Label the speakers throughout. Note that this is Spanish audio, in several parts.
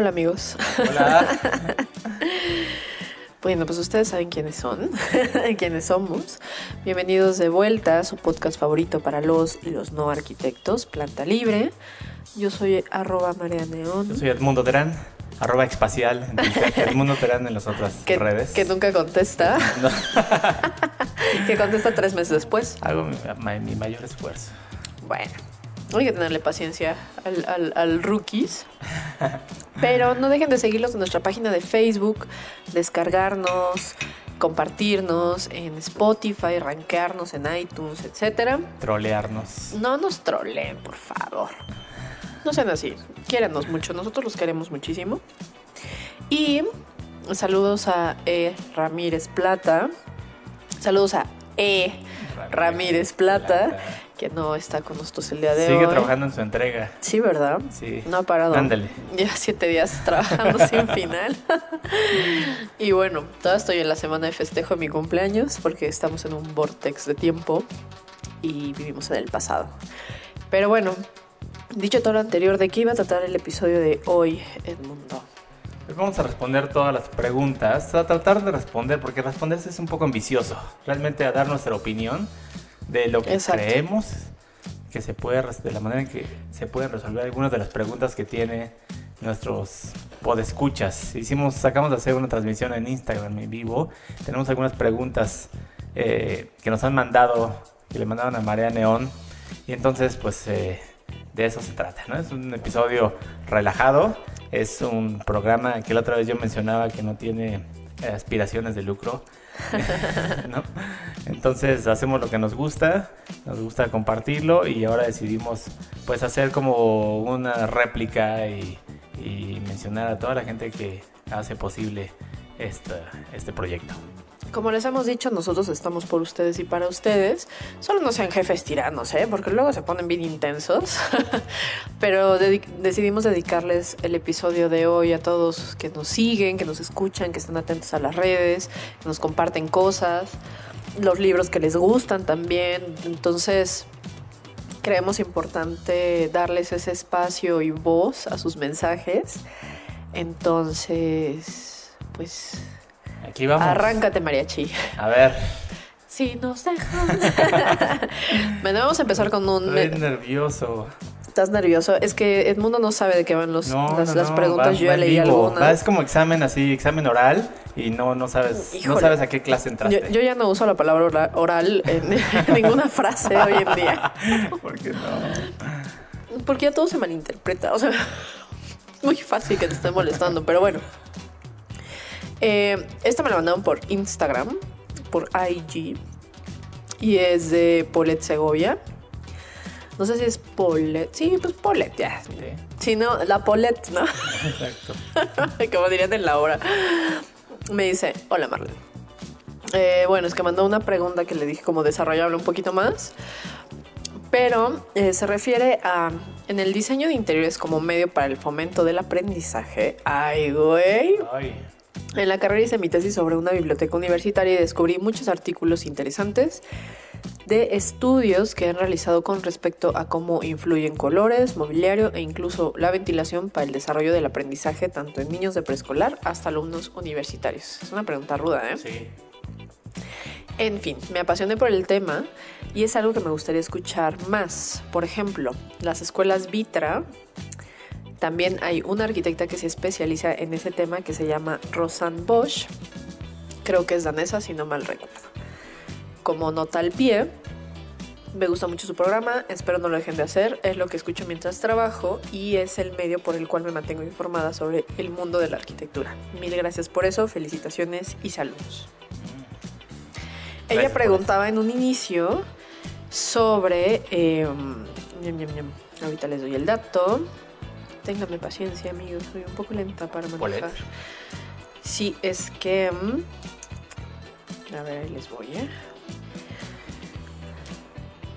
Speaker 1: Hola amigos.
Speaker 2: Hola.
Speaker 1: Bueno, pues ustedes saben quiénes son, quiénes somos. Bienvenidos de vuelta a su podcast favorito para los y los no arquitectos, Planta Libre. Yo soy arroba María Neón.
Speaker 2: Yo soy Edmundo Terán, arroba espacial, Edmundo Terán en las otras
Speaker 1: que,
Speaker 2: redes.
Speaker 1: Que nunca contesta.
Speaker 2: No,
Speaker 1: que contesta tres meses después.
Speaker 2: hago mi mayor esfuerzo.
Speaker 1: Bueno, hay que tenerle paciencia al, al, al rookies. Pero no dejen de seguirlos en nuestra página de Facebook, descargarnos, compartirnos en Spotify, rankearnos en iTunes, etcétera.
Speaker 2: Trolearnos.
Speaker 1: No nos troleen, por favor. No sean así. Quiéranos mucho. Nosotros los queremos muchísimo. Y saludos a E. Ramírez Plata. Saludos a E. Ramírez Plata, que no está con nosotros el día de hoy.
Speaker 2: Sigue trabajando en su entrega.
Speaker 1: Sí, ¿verdad?
Speaker 2: Sí.
Speaker 1: No ha parado.
Speaker 2: Ándale.
Speaker 1: Ya siete días trabajando sin final. y bueno, todavía estoy en la semana de festejo de mi cumpleaños porque estamos en un vortex de tiempo y vivimos en el pasado. Pero bueno, dicho todo lo anterior, ¿de qué iba a tratar el episodio de hoy, Edmundo?
Speaker 2: Pues vamos a responder todas las preguntas, a tratar de responder, porque responderse es un poco ambicioso. Realmente a dar nuestra opinión de lo que
Speaker 1: Exacto.
Speaker 2: creemos que se puede, de la manera en que se pueden resolver algunas de las preguntas que tiene nuestros podescuchas. Hicimos, sacamos de hacer una transmisión en Instagram en vivo. Tenemos algunas preguntas eh, que nos han mandado, que le mandaron a Marea Neón. Y entonces, pues, eh, de eso se trata, ¿no? Es un episodio relajado. Es un programa que la otra vez yo mencionaba que no tiene aspiraciones de lucro. Entonces hacemos lo que nos gusta, nos gusta compartirlo y ahora decidimos pues hacer como una réplica y, mencionar a toda la gente que hace posible este proyecto.
Speaker 1: Como les hemos dicho, nosotros estamos por ustedes y para ustedes. Solo no sean jefes tiranos, ¿eh? Porque luego se ponen bien intensos. Pero decidimos dedicarles el episodio de hoy a todos que nos siguen, que nos escuchan, que están atentos a las redes, que nos comparten cosas, los libros que les gustan también. Entonces, creemos importante darles ese espacio y voz a sus mensajes. Entonces, pues
Speaker 2: Aquí vamos.
Speaker 1: Arráncate, mariachi.
Speaker 2: A ver,
Speaker 1: Si nos dejan. bueno, vamos a empezar con un.
Speaker 2: estoy nervioso.
Speaker 1: ¿Estás nervioso? Es que Edmundo no sabe de qué van los,
Speaker 2: No,
Speaker 1: las,
Speaker 2: no,
Speaker 1: las
Speaker 2: no,
Speaker 1: preguntas.
Speaker 2: va-
Speaker 1: Yo ya leí
Speaker 2: vivo.
Speaker 1: algunas.
Speaker 2: Va, es como examen así, examen oral y no, no sabes, no sabes a qué clase entraste.
Speaker 1: Yo, yo ya no uso la palabra ora- oral en, en ninguna frase hoy en día.
Speaker 2: ¿Por qué no?
Speaker 1: Porque ya todo se malinterpreta. O sea, es muy fácil que te esté molestando, pero bueno. Eh, esta me la mandaron por Instagram, por IG. Y es de Polet Segovia. No sé si es Polet. Sí, pues Polet, ya.
Speaker 2: Sí,
Speaker 1: Si no, la Polet, ¿no?
Speaker 2: exacto.
Speaker 1: Como dirían en la hora. Me dice, hola Marlene. Eh, bueno, es que mandó una pregunta que le dije como desarrollable un poquito más. Pero eh, se refiere a en el diseño de interiores como medio para el fomento del aprendizaje. Ay, güey.
Speaker 2: Ay,
Speaker 1: En la carrera hice mi tesis sobre una biblioteca universitaria y descubrí muchos artículos interesantes de estudios que han realizado con respecto a cómo influyen colores, mobiliario e incluso la ventilación para el desarrollo del aprendizaje tanto en niños de preescolar hasta alumnos universitarios. Es una pregunta ruda, ¿eh?
Speaker 2: sí.
Speaker 1: En fin, me apasioné por el tema y es algo que me gustaría escuchar más. Por ejemplo, las escuelas Vitra. También hay una arquitecta que se especializa en ese tema que se llama Rosanne Bosch. Creo que es danesa, si no mal recuerdo. Como nota al pie, me gusta mucho su programa, espero no lo dejen de hacer, es lo que escucho mientras trabajo y es el medio por el cual me mantengo informada sobre el mundo de la arquitectura. Mil gracias por eso, felicitaciones y saludos. Ella
Speaker 2: Gracias
Speaker 1: preguntaba en un inicio sobre... eh, ñam. ahorita les doy el dato. Téngame paciencia, amigos, soy un poco lenta para manejar. Sí, es que... mm, A ver, ahí les voy, ¿eh?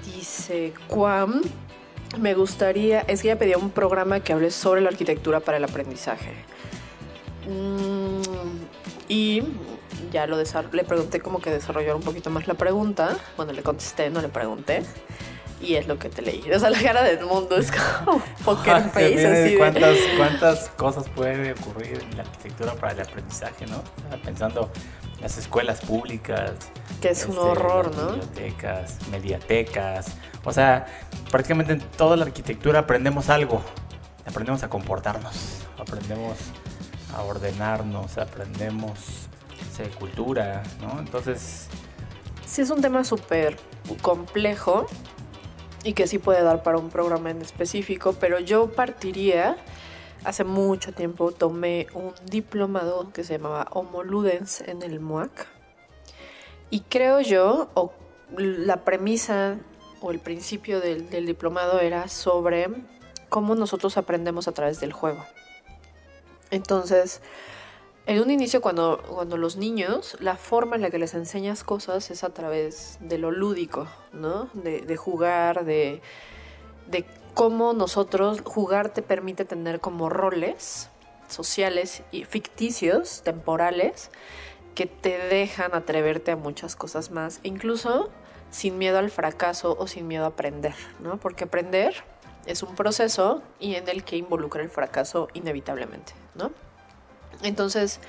Speaker 1: Dice Quam. Me gustaría, es que ella pedía un programa que hable sobre la arquitectura para el aprendizaje. Mm, y ya lo le pregunté como que desarrollar un poquito más la pregunta. Bueno, le contesté, no le pregunté. Y es lo que te leí. O sea, la cara del mundo es como poker
Speaker 2: Ah,
Speaker 1: face, así de-
Speaker 2: ¿Cuántas, ¿Cuántas cosas puede ocurrir en la arquitectura para el aprendizaje, no? O sea, pensando en las escuelas públicas.
Speaker 1: Que es un
Speaker 2: este,
Speaker 1: horror,
Speaker 2: las
Speaker 1: ¿no?
Speaker 2: Bibliotecas, mediatecas. O sea, prácticamente en toda la arquitectura aprendemos algo. Aprendemos a comportarnos, aprendemos a ordenarnos, aprendemos sé, cultura, ¿no? Entonces,
Speaker 1: Sí, es un tema súper complejo y que sí puede dar para un programa en específico, pero yo partiría, hace mucho tiempo tomé un diplomado que se llamaba Homo Ludens en el MUAC y creo yo, o la premisa o el principio del, del diplomado era sobre cómo nosotros aprendemos a través del juego. Entonces, en un inicio, cuando, cuando los niños, la forma en la que les enseñas cosas es a través de lo lúdico, ¿no? De, de jugar, de, de cómo nosotros, jugar te permite tener como roles sociales y ficticios, temporales, que te dejan atreverte a muchas cosas más, incluso sin miedo al fracaso o sin miedo a aprender, ¿no? Porque aprender es un proceso y en el que involucra el fracaso inevitablemente, ¿no? Entonces,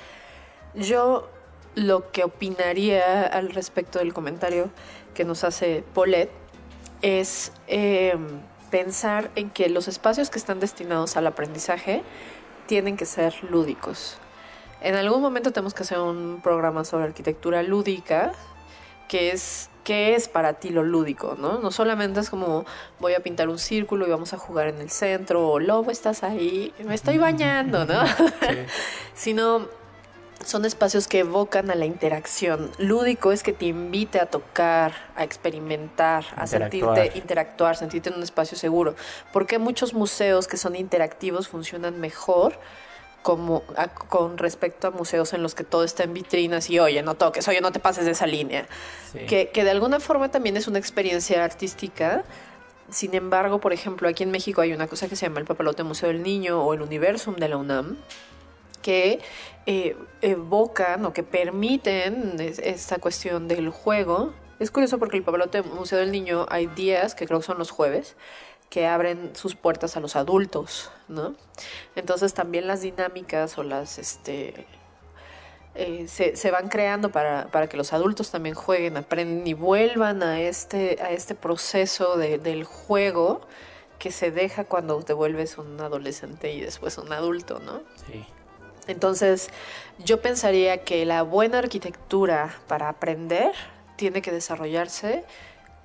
Speaker 1: yo lo que opinaría al respecto del comentario que nos hace Paulette es eh, pensar en que los espacios que están destinados al aprendizaje tienen que ser lúdicos. En algún momento tenemos que hacer un programa sobre arquitectura lúdica, que es qué es para ti lo lúdico, ¿no? No solamente es como voy a pintar un círculo y vamos a jugar en el centro, o lobo, estás ahí, me estoy bañando, ¿no?
Speaker 2: sí.
Speaker 1: sino son espacios que evocan a la interacción. Lúdico es que te invite a tocar, a experimentar, a sentirte, interactuar, sentirte en un espacio seguro. Porque muchos museos que son interactivos funcionan mejor como a- con respecto a museos en los que todo está en vitrinas y oye, no toques, oye, no te pases de esa línea.
Speaker 2: sí.
Speaker 1: Que, que de alguna forma también es una experiencia artística. Sin embargo, por ejemplo, aquí en México hay una cosa que se llama el Papalote Museo del Niño o el Universum de la UNAM, que eh, evocan o que permiten es- esta cuestión del juego. Es curioso porque el Papalote Museo del Niño hay días, que creo que son los jueves, que abren sus puertas a los adultos, ¿no? Entonces también las dinámicas o las, este, eh, se, se van creando para, para que los adultos también jueguen, aprenden y vuelvan a este, a este proceso de- del juego que se deja cuando te vuelves un adolescente y después un adulto, ¿no?
Speaker 2: sí.
Speaker 1: Entonces, yo pensaría que la buena arquitectura para aprender tiene que desarrollarse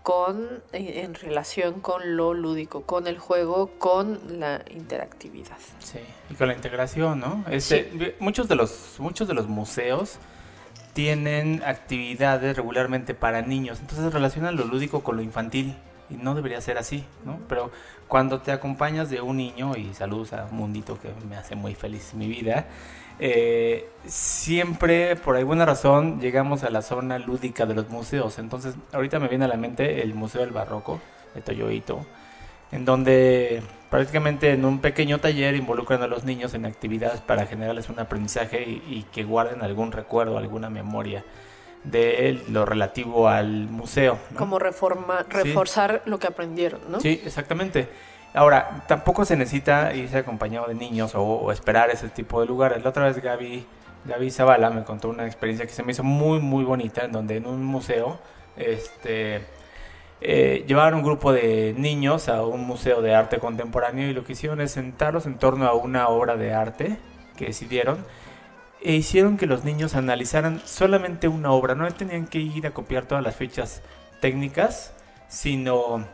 Speaker 1: con, en, en relación con lo lúdico, con el juego, con la interactividad.
Speaker 2: Sí, y con la integración, ¿no? Este, muchos, de los, muchos de los museos tienen actividades regularmente para niños, entonces relacionan lo lúdico con lo infantil y no debería ser así, ¿no? Pero cuando te acompañas de un niño y saludos a Mundito que me hace muy feliz mi vida, eh, siempre por alguna razón llegamos a la zona lúdica de los museos. Entonces ahorita me viene a la mente el Museo del Barroco de Toyoito, en donde prácticamente en un pequeño taller involucran a los niños en actividades para generarles un aprendizaje y, y que guarden algún recuerdo, alguna memoria de lo relativo al museo. ¿no?
Speaker 1: Como reforma,
Speaker 2: Sí.
Speaker 1: reforzar lo que aprendieron, ¿no?
Speaker 2: Sí, exactamente. Ahora, tampoco se necesita irse acompañado de niños o, esperar ese tipo de lugares. La otra vez Gaby, Gaby Zavala me contó una experiencia que se me hizo muy, muy bonita, en donde en un museo, este, eh, llevaron un grupo de niños a un museo de arte contemporáneo y lo que hicieron es sentarlos en torno a una obra de arte que decidieron e hicieron que los niños analizaran solamente una obra. No tenían que ir a copiar todas las fichas técnicas, sino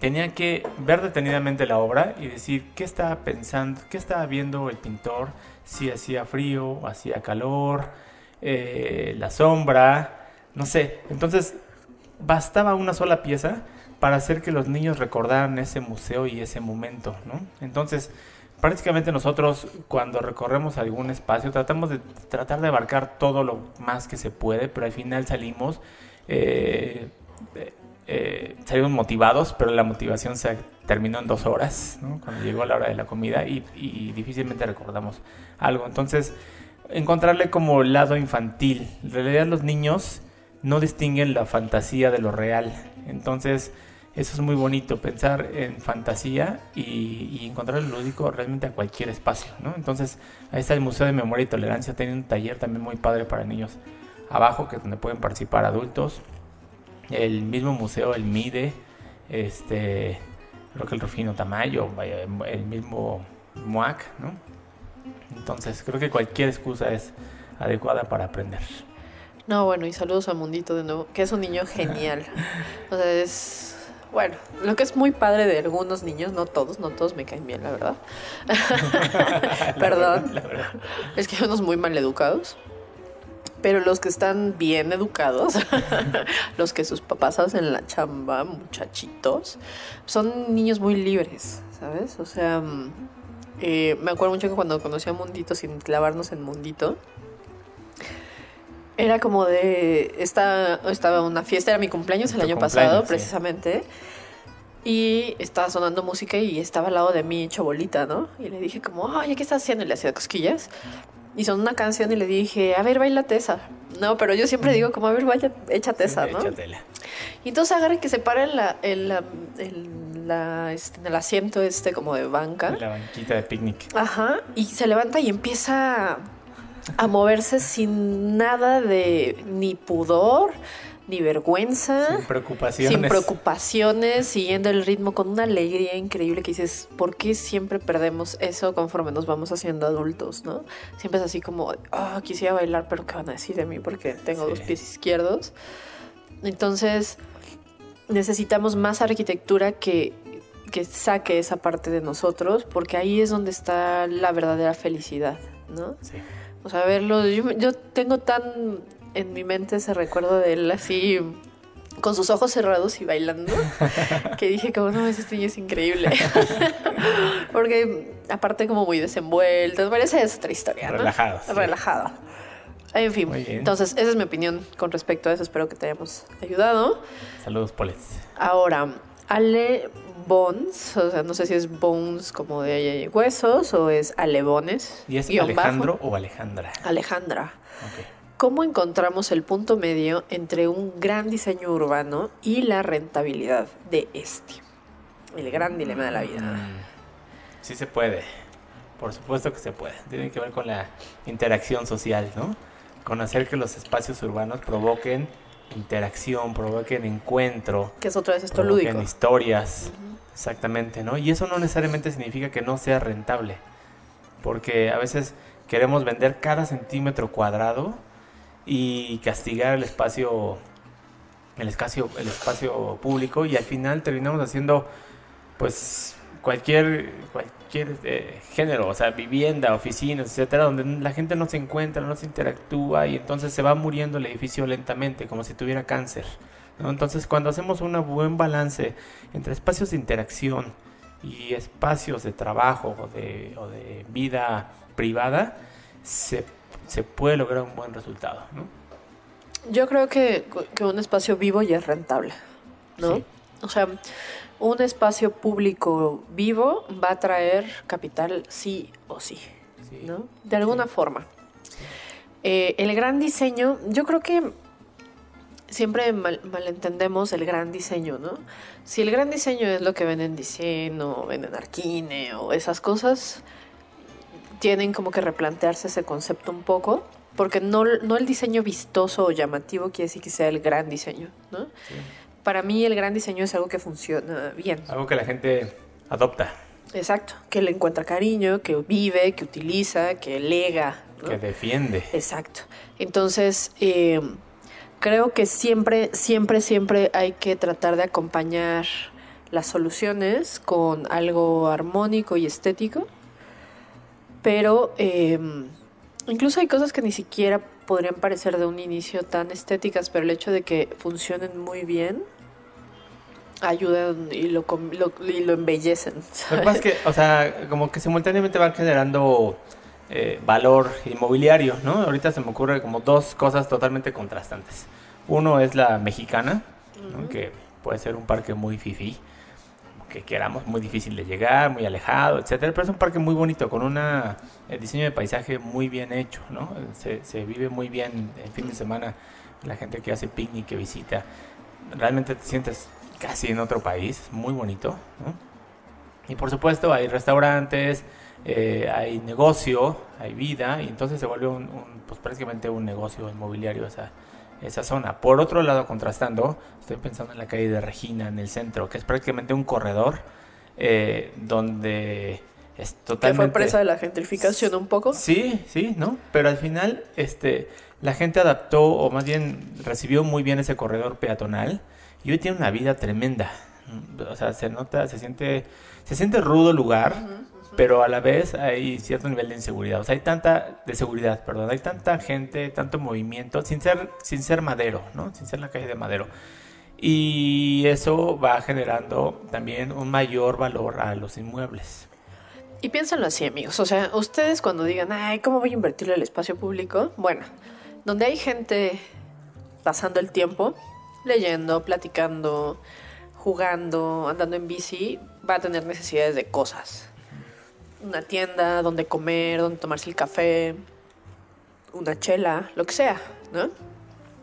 Speaker 2: tenían que ver detenidamente la obra y decir qué estaba pensando, qué estaba viendo el pintor, si hacía frío, hacía calor, eh, la sombra, no sé. Entonces bastaba una sola pieza para hacer que los niños recordaran ese museo y ese momento, ¿no? Entonces, prácticamente nosotros cuando recorremos algún espacio tratamos de tratar de abarcar todo lo más que se puede, pero al final salimos eh, eh, salimos motivados, pero la motivación se terminó en dos horas, cuando llegó la hora de la comida y, y, difícilmente recordamos algo. Entonces, encontrarle como lado infantil. En realidad los niños no distinguen la fantasía de lo real. Entonces, eso es muy bonito, pensar en fantasía y, y, encontrar el lúdico realmente a cualquier espacio, ¿no? Entonces, ahí está el Museo de Memoria y Tolerancia, tiene un taller también muy padre para niños abajo, que es donde pueden participar adultos. El mismo museo, el MIDE, este, creo que el Rufino Tamayo, el mismo MUAC, ¿no? Entonces, creo que cualquier excusa es adecuada para aprender.
Speaker 1: No, bueno, y saludos a Mundito de nuevo, que es un niño genial. o sea, es bueno, lo que es muy padre de algunos niños, no todos, no todos me caen bien, la verdad. Perdón. Es que hay unos muy mal educados. Pero los que están bien educados, los que sus papás hacen la chamba, muchachitos, son niños muy libres, ¿sabes? O sea, mm, eh, me acuerdo mucho que cuando conocí a Mundito, sin clavarnos en Mundito, era como de. Esta, estaba una fiesta, era mi cumpleaños el año pasado, precisamente. Y estaba sonando música y estaba al lado de mí hecho bolita, ¿no? Y le dije como, ay, ¿qué estás haciendo? Y le hacía cosquillas. Y son una canción y le dije, a ver, bailate esa. No, pero yo siempre digo como, a ver, vaya, échate esa, ¿no? Échatela. Y entonces agarra que se para en, la, en, la, en, la, este, en el asiento este como de banca.
Speaker 2: La banquita de picnic.
Speaker 1: Ajá. Y se levanta y empieza a moverse sin nada de ni pudor, ni vergüenza.
Speaker 2: Sin preocupaciones.
Speaker 1: Sin preocupaciones, siguiendo el ritmo con una alegría increíble que dices, ¿por qué siempre perdemos eso conforme nos vamos haciendo adultos, no? Siempre es así como, oh, quisiera bailar, pero ¿qué van a decir de mí? Porque tengo dos pies izquierdos. Entonces, necesitamos más arquitectura que, que saque esa parte de nosotros, porque ahí es donde está la verdadera felicidad, ¿no? Sí. O sea, verlo, yo, yo tengo tan en mi mente ese recuerdo de él así con sus ojos cerrados y bailando, que dije como no, este niño es increíble. Porque aparte como muy desenvuelto, me parece es otra historia, ¿no?
Speaker 2: Relajado.
Speaker 1: Relajado. En fin, entonces esa es mi opinión con respecto a eso, espero que te hayamos ayudado.
Speaker 2: Saludos, Poles.
Speaker 1: Ahora, Ale Bones, o sea, no sé si es Bones como de huesos o es Alebones.
Speaker 2: ¿Y es Alejandro o Alejandra?
Speaker 1: Alejandra. ¿Cómo encontramos el punto medio entre un gran diseño urbano y la rentabilidad de este? El gran dilema de la vida. Mm,
Speaker 2: sí se puede. Por supuesto que se puede. Tiene que ver con la interacción social, ¿no? Con hacer que los espacios urbanos provoquen interacción, provoquen encuentro.
Speaker 1: Que es otra vez esto lúdico.
Speaker 2: historias. Exactamente, ¿no? Y eso no necesariamente significa que no sea rentable. Porque a veces queremos vender cada centímetro cuadrado y castigar el espacio el espacio el espacio público y al final terminamos haciendo pues cualquier cualquier eh, género, o sea, vivienda, oficinas, etcétera, donde la gente no se encuentra, no se interactúa y entonces se va muriendo el edificio lentamente, como si tuviera cáncer. Entonces, cuando hacemos un buen balance entre espacios de interacción y espacios de trabajo o de, o de vida privada, se, se, puede lograr un buen resultado. ¿no?
Speaker 1: Yo creo que, que un espacio vivo ya es rentable, ¿no? O sea, un espacio público vivo va a traer capital sí o sí, ¿no? De alguna forma. Eh, el gran diseño, yo creo que siempre malentendemos el gran diseño, ¿no? Si el gran diseño es lo que ven en diseño, ven en Arquine o esas cosas, tienen como que replantearse ese concepto un poco, porque no, no el diseño vistoso o llamativo quiere decir que sea el gran diseño, ¿no? para mí el gran diseño es algo que funciona bien.
Speaker 2: Algo que la gente adopta.
Speaker 1: Exacto, que le encuentra cariño, que vive, que utiliza, que lega.
Speaker 2: Que defiende.
Speaker 1: Exacto. Entonces, eh, creo que siempre, siempre, siempre hay que tratar de acompañar las soluciones con algo armónico y estético, pero eh, incluso hay cosas que ni siquiera podrían parecer de un inicio tan estéticas, pero el hecho de que funcionen muy bien ayudan y lo, lo- y lo embellecen.
Speaker 2: Lo que pasa es que, o sea, como que simultáneamente van generando eh, valor inmobiliario, ¿no? Ahorita se me ocurre como dos cosas totalmente contrastantes. Uno es la mexicana, ¿no? que puede ser un parque muy fifí, que queramos, muy difícil de llegar, muy alejado, etcétera, pero es un parque muy bonito, con un diseño de paisaje muy bien hecho, ¿no? Se, se vive muy bien el fin de semana, la gente que hace picnic, que visita, realmente te sientes casi en otro país, muy bonito, ¿no? Y por supuesto hay restaurantes, eh, hay negocio, hay vida, y entonces se vuelve un, un, pues prácticamente un negocio inmobiliario esa, esa zona. Por otro lado, contrastando, estoy pensando en la calle de Regina, en el centro, que es prácticamente un corredor eh, donde es
Speaker 1: Que
Speaker 2: totalmente...
Speaker 1: fue presa de la gentrificación un poco.
Speaker 2: Sí, sí, ¿no? Pero al final, este, la gente adaptó, o más bien recibió muy bien ese corredor peatonal, y hoy tiene una vida tremenda. O sea, se nota, se siente, se siente rudo el lugar, pero a la vez hay cierto nivel de inseguridad. O sea, hay tanta, de seguridad, perdón, hay tanta gente, tanto movimiento, sin ser, sin ser madero, ¿no? Sin ser la calle de madero. Y eso va generando también un mayor valor a los inmuebles.
Speaker 1: Y piénsenlo así, amigos. O sea, ustedes cuando digan, ay, ¿cómo voy a invertirle el espacio público? Bueno, donde hay gente pasando el tiempo, leyendo, platicando, jugando, andando en bici, va a tener necesidades de cosas. Una tienda donde comer, donde tomarse el café, una chela, lo que sea, ¿no?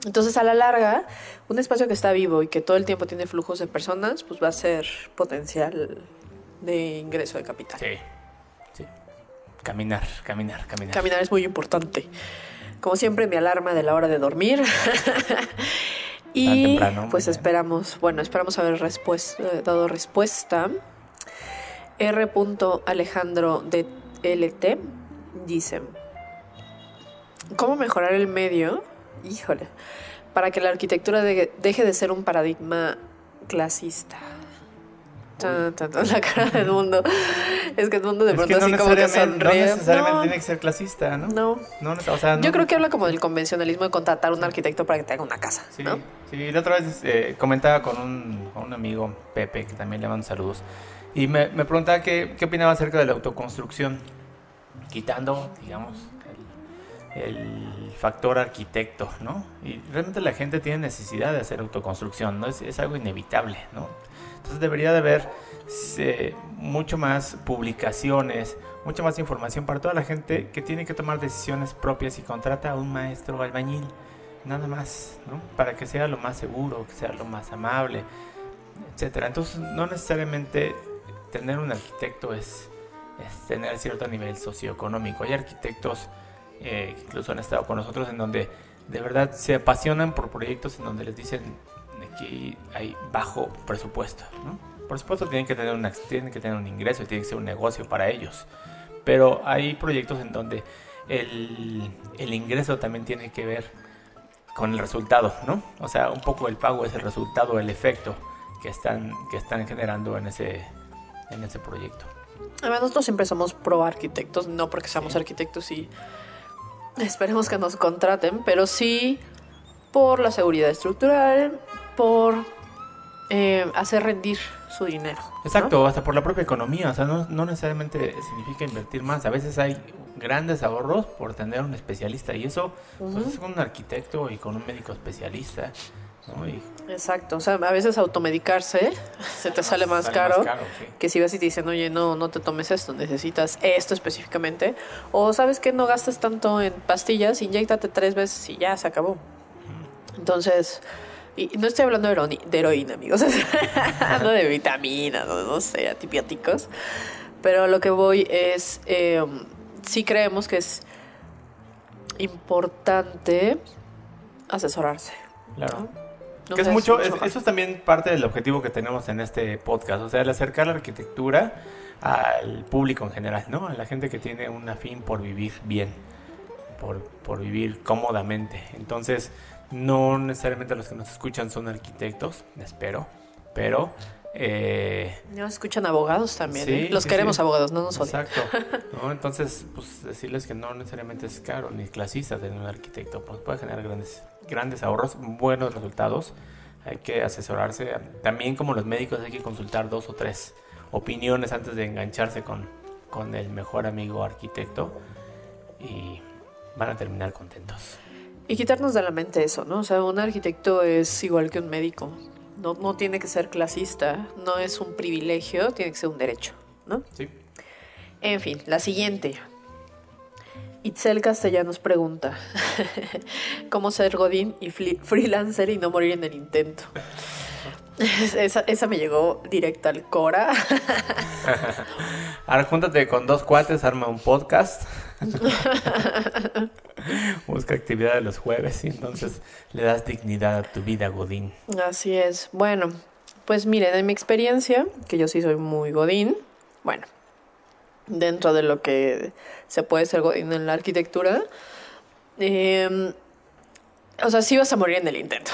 Speaker 1: Entonces, a la larga, un espacio que está vivo y que todo el tiempo tiene flujos de personas, pues va a ser potencial de ingreso de capital.
Speaker 2: Sí, sí. Caminar, caminar, caminar.
Speaker 1: Caminar es muy importante. Como siempre, mi alarma de la hora de dormir. y
Speaker 2: temprano,
Speaker 1: pues esperamos, bueno, esperamos haber eh, dado respuesta. R. Alejandro de LT dice: ¿Cómo mejorar el medio? Híjole, para que la arquitectura de- deje de ser un paradigma clasista. Tan, tan, tan, la cara de Edmundo. Es que Edmundo de
Speaker 2: Es
Speaker 1: pronto
Speaker 2: que no
Speaker 1: así como que
Speaker 2: necesariamente, no
Speaker 1: sonríe.
Speaker 2: necesariamente
Speaker 1: No,
Speaker 2: tiene que ser clasista, ¿no?
Speaker 1: no.
Speaker 2: No, o sea,
Speaker 1: Yo creo que habla como del convencionalismo de contratar a un arquitecto para que te haga una casa,
Speaker 2: Sí,
Speaker 1: ¿no?
Speaker 2: sí, la otra vez eh, comentaba con un, con un amigo, Pepe, que también le mando saludos, y me, me preguntaba qué, qué opinaba acerca de la autoconstrucción, quitando, digamos, el, el factor arquitecto, ¿no? Y realmente la gente tiene necesidad de hacer autoconstrucción, ¿no? Es, es algo inevitable, ¿no? Entonces debería de haber mucho más publicaciones, mucha más información para toda la gente que tiene que tomar decisiones propias y contrata a un maestro albañil, nada más, ¿no? Para que sea lo más seguro, que sea lo más amable, etcétera. Entonces, no necesariamente tener un arquitecto es, tener cierto nivel socioeconómico. Hay arquitectos eh, que incluso han estado con nosotros en donde de verdad se apasionan por proyectos en donde les dicen que hay bajo presupuesto, ¿no? Por supuesto tienen que tener una, tienen que tener un ingreso y tiene que ser un negocio para ellos. Pero hay proyectos en donde el, el ingreso también tiene que ver con el resultado, ¿no? O sea, un poco el pago es el resultado, el efecto que están, que están generando en ese, en ese proyecto.
Speaker 1: Además, nosotros siempre somos pro arquitectos, no porque seamos
Speaker 2: Sí.
Speaker 1: arquitectos y esperemos que nos contraten, pero sí por la seguridad estructural, por eh, hacer rendir su dinero. ¿no?
Speaker 2: Exacto, hasta por la propia economía, o sea, no, no necesariamente significa invertir más, a veces hay grandes ahorros por tener un especialista y eso pues,
Speaker 1: Ujú.
Speaker 2: es con un arquitecto y con un médico especialista, ¿no? Y
Speaker 1: Exacto, o sea, a veces automedicarse se te sale más
Speaker 2: sale
Speaker 1: caro.
Speaker 2: sí.
Speaker 1: que si vas y te dicen, oye, no, no te tomes esto, necesitas esto específicamente. O sabes que no gastes tanto en pastillas, inyectate tres veces y ya se acabó. Entonces, y no estoy hablando de, heroína, de heroína amigos, hablando de vitaminas, no, no sé, antibióticos. Pero lo que voy es, eh, sí creemos que es importante asesorarse.
Speaker 2: Claro.
Speaker 1: No
Speaker 2: que es mucho, es-
Speaker 1: mucho
Speaker 2: eso es también parte del objetivo que tenemos en este podcast, o sea, el acercar la arquitectura al público en general, ¿no? A la gente que tiene un afín por vivir bien, por, por vivir cómodamente. Entonces, no necesariamente los que nos escuchan son arquitectos, espero, pero... eh,
Speaker 1: Nos escuchan abogados también.
Speaker 2: Sí,
Speaker 1: ¿eh? Los
Speaker 2: sí,
Speaker 1: queremos
Speaker 2: sí.
Speaker 1: abogados, no nos odian.
Speaker 2: Exacto. ¿no? Entonces, pues decirles que no necesariamente es caro ni clasista tener un arquitecto, pues puede generar grandes, grandes ahorros, buenos resultados hay que asesorarse. También como los médicos hay que consultar dos o tres opiniones antes de engancharse con, con el mejor amigo arquitecto y van a terminar contentos.
Speaker 1: Y quitarnos de la mente eso, ¿no? O sea, un arquitecto es igual que un médico. No, no tiene que ser clasista, no es un privilegio, tiene que ser un derecho, ¿no?
Speaker 2: Sí.
Speaker 1: En fin, la siguiente. Itzel Castellanos pregunta, ¿cómo ser godín y freelancer y no morir en el intento? Esa, esa me llegó directa al Cora.
Speaker 2: Ahora júntate con dos cuates, arma un podcast. Busca actividad de los jueves y entonces le das dignidad a tu vida, Godín.
Speaker 1: Así es. Bueno, pues miren, en mi experiencia, que yo sí soy muy godín, bueno, dentro de lo que se puede ser godín en la arquitectura, eh, o sea, sí vas a morir en el intento.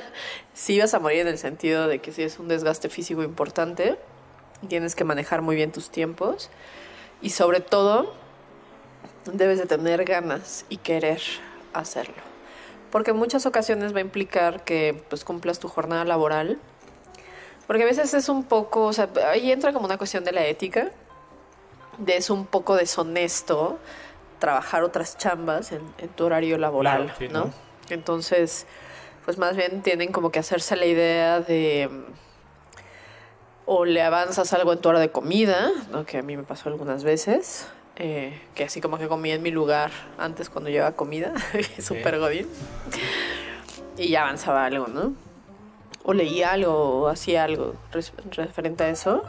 Speaker 1: sí vas a morir en el sentido de que sí es un desgaste físico importante, tienes que manejar muy bien tus tiempos y sobre todo debes de tener ganas y querer hacerlo. Porque en muchas ocasiones va a implicar que pues cumplas tu jornada laboral. Porque a veces es un poco, o sea, ahí entra como una cuestión de la ética. De es un poco deshonesto trabajar otras chambas en, en tu horario laboral,
Speaker 2: Claro, sí,
Speaker 1: ¿no?
Speaker 2: ¿no?
Speaker 1: Entonces, pues más bien tienen como que hacerse la idea de o le avanzas algo en tu hora de comida, ¿no? que a mí me pasó algunas veces, eh, que así como que comía en mi lugar antes cuando llevaba comida, súper godín, y ya avanzaba algo, ¿no? O leía algo o hacía algo referente a eso.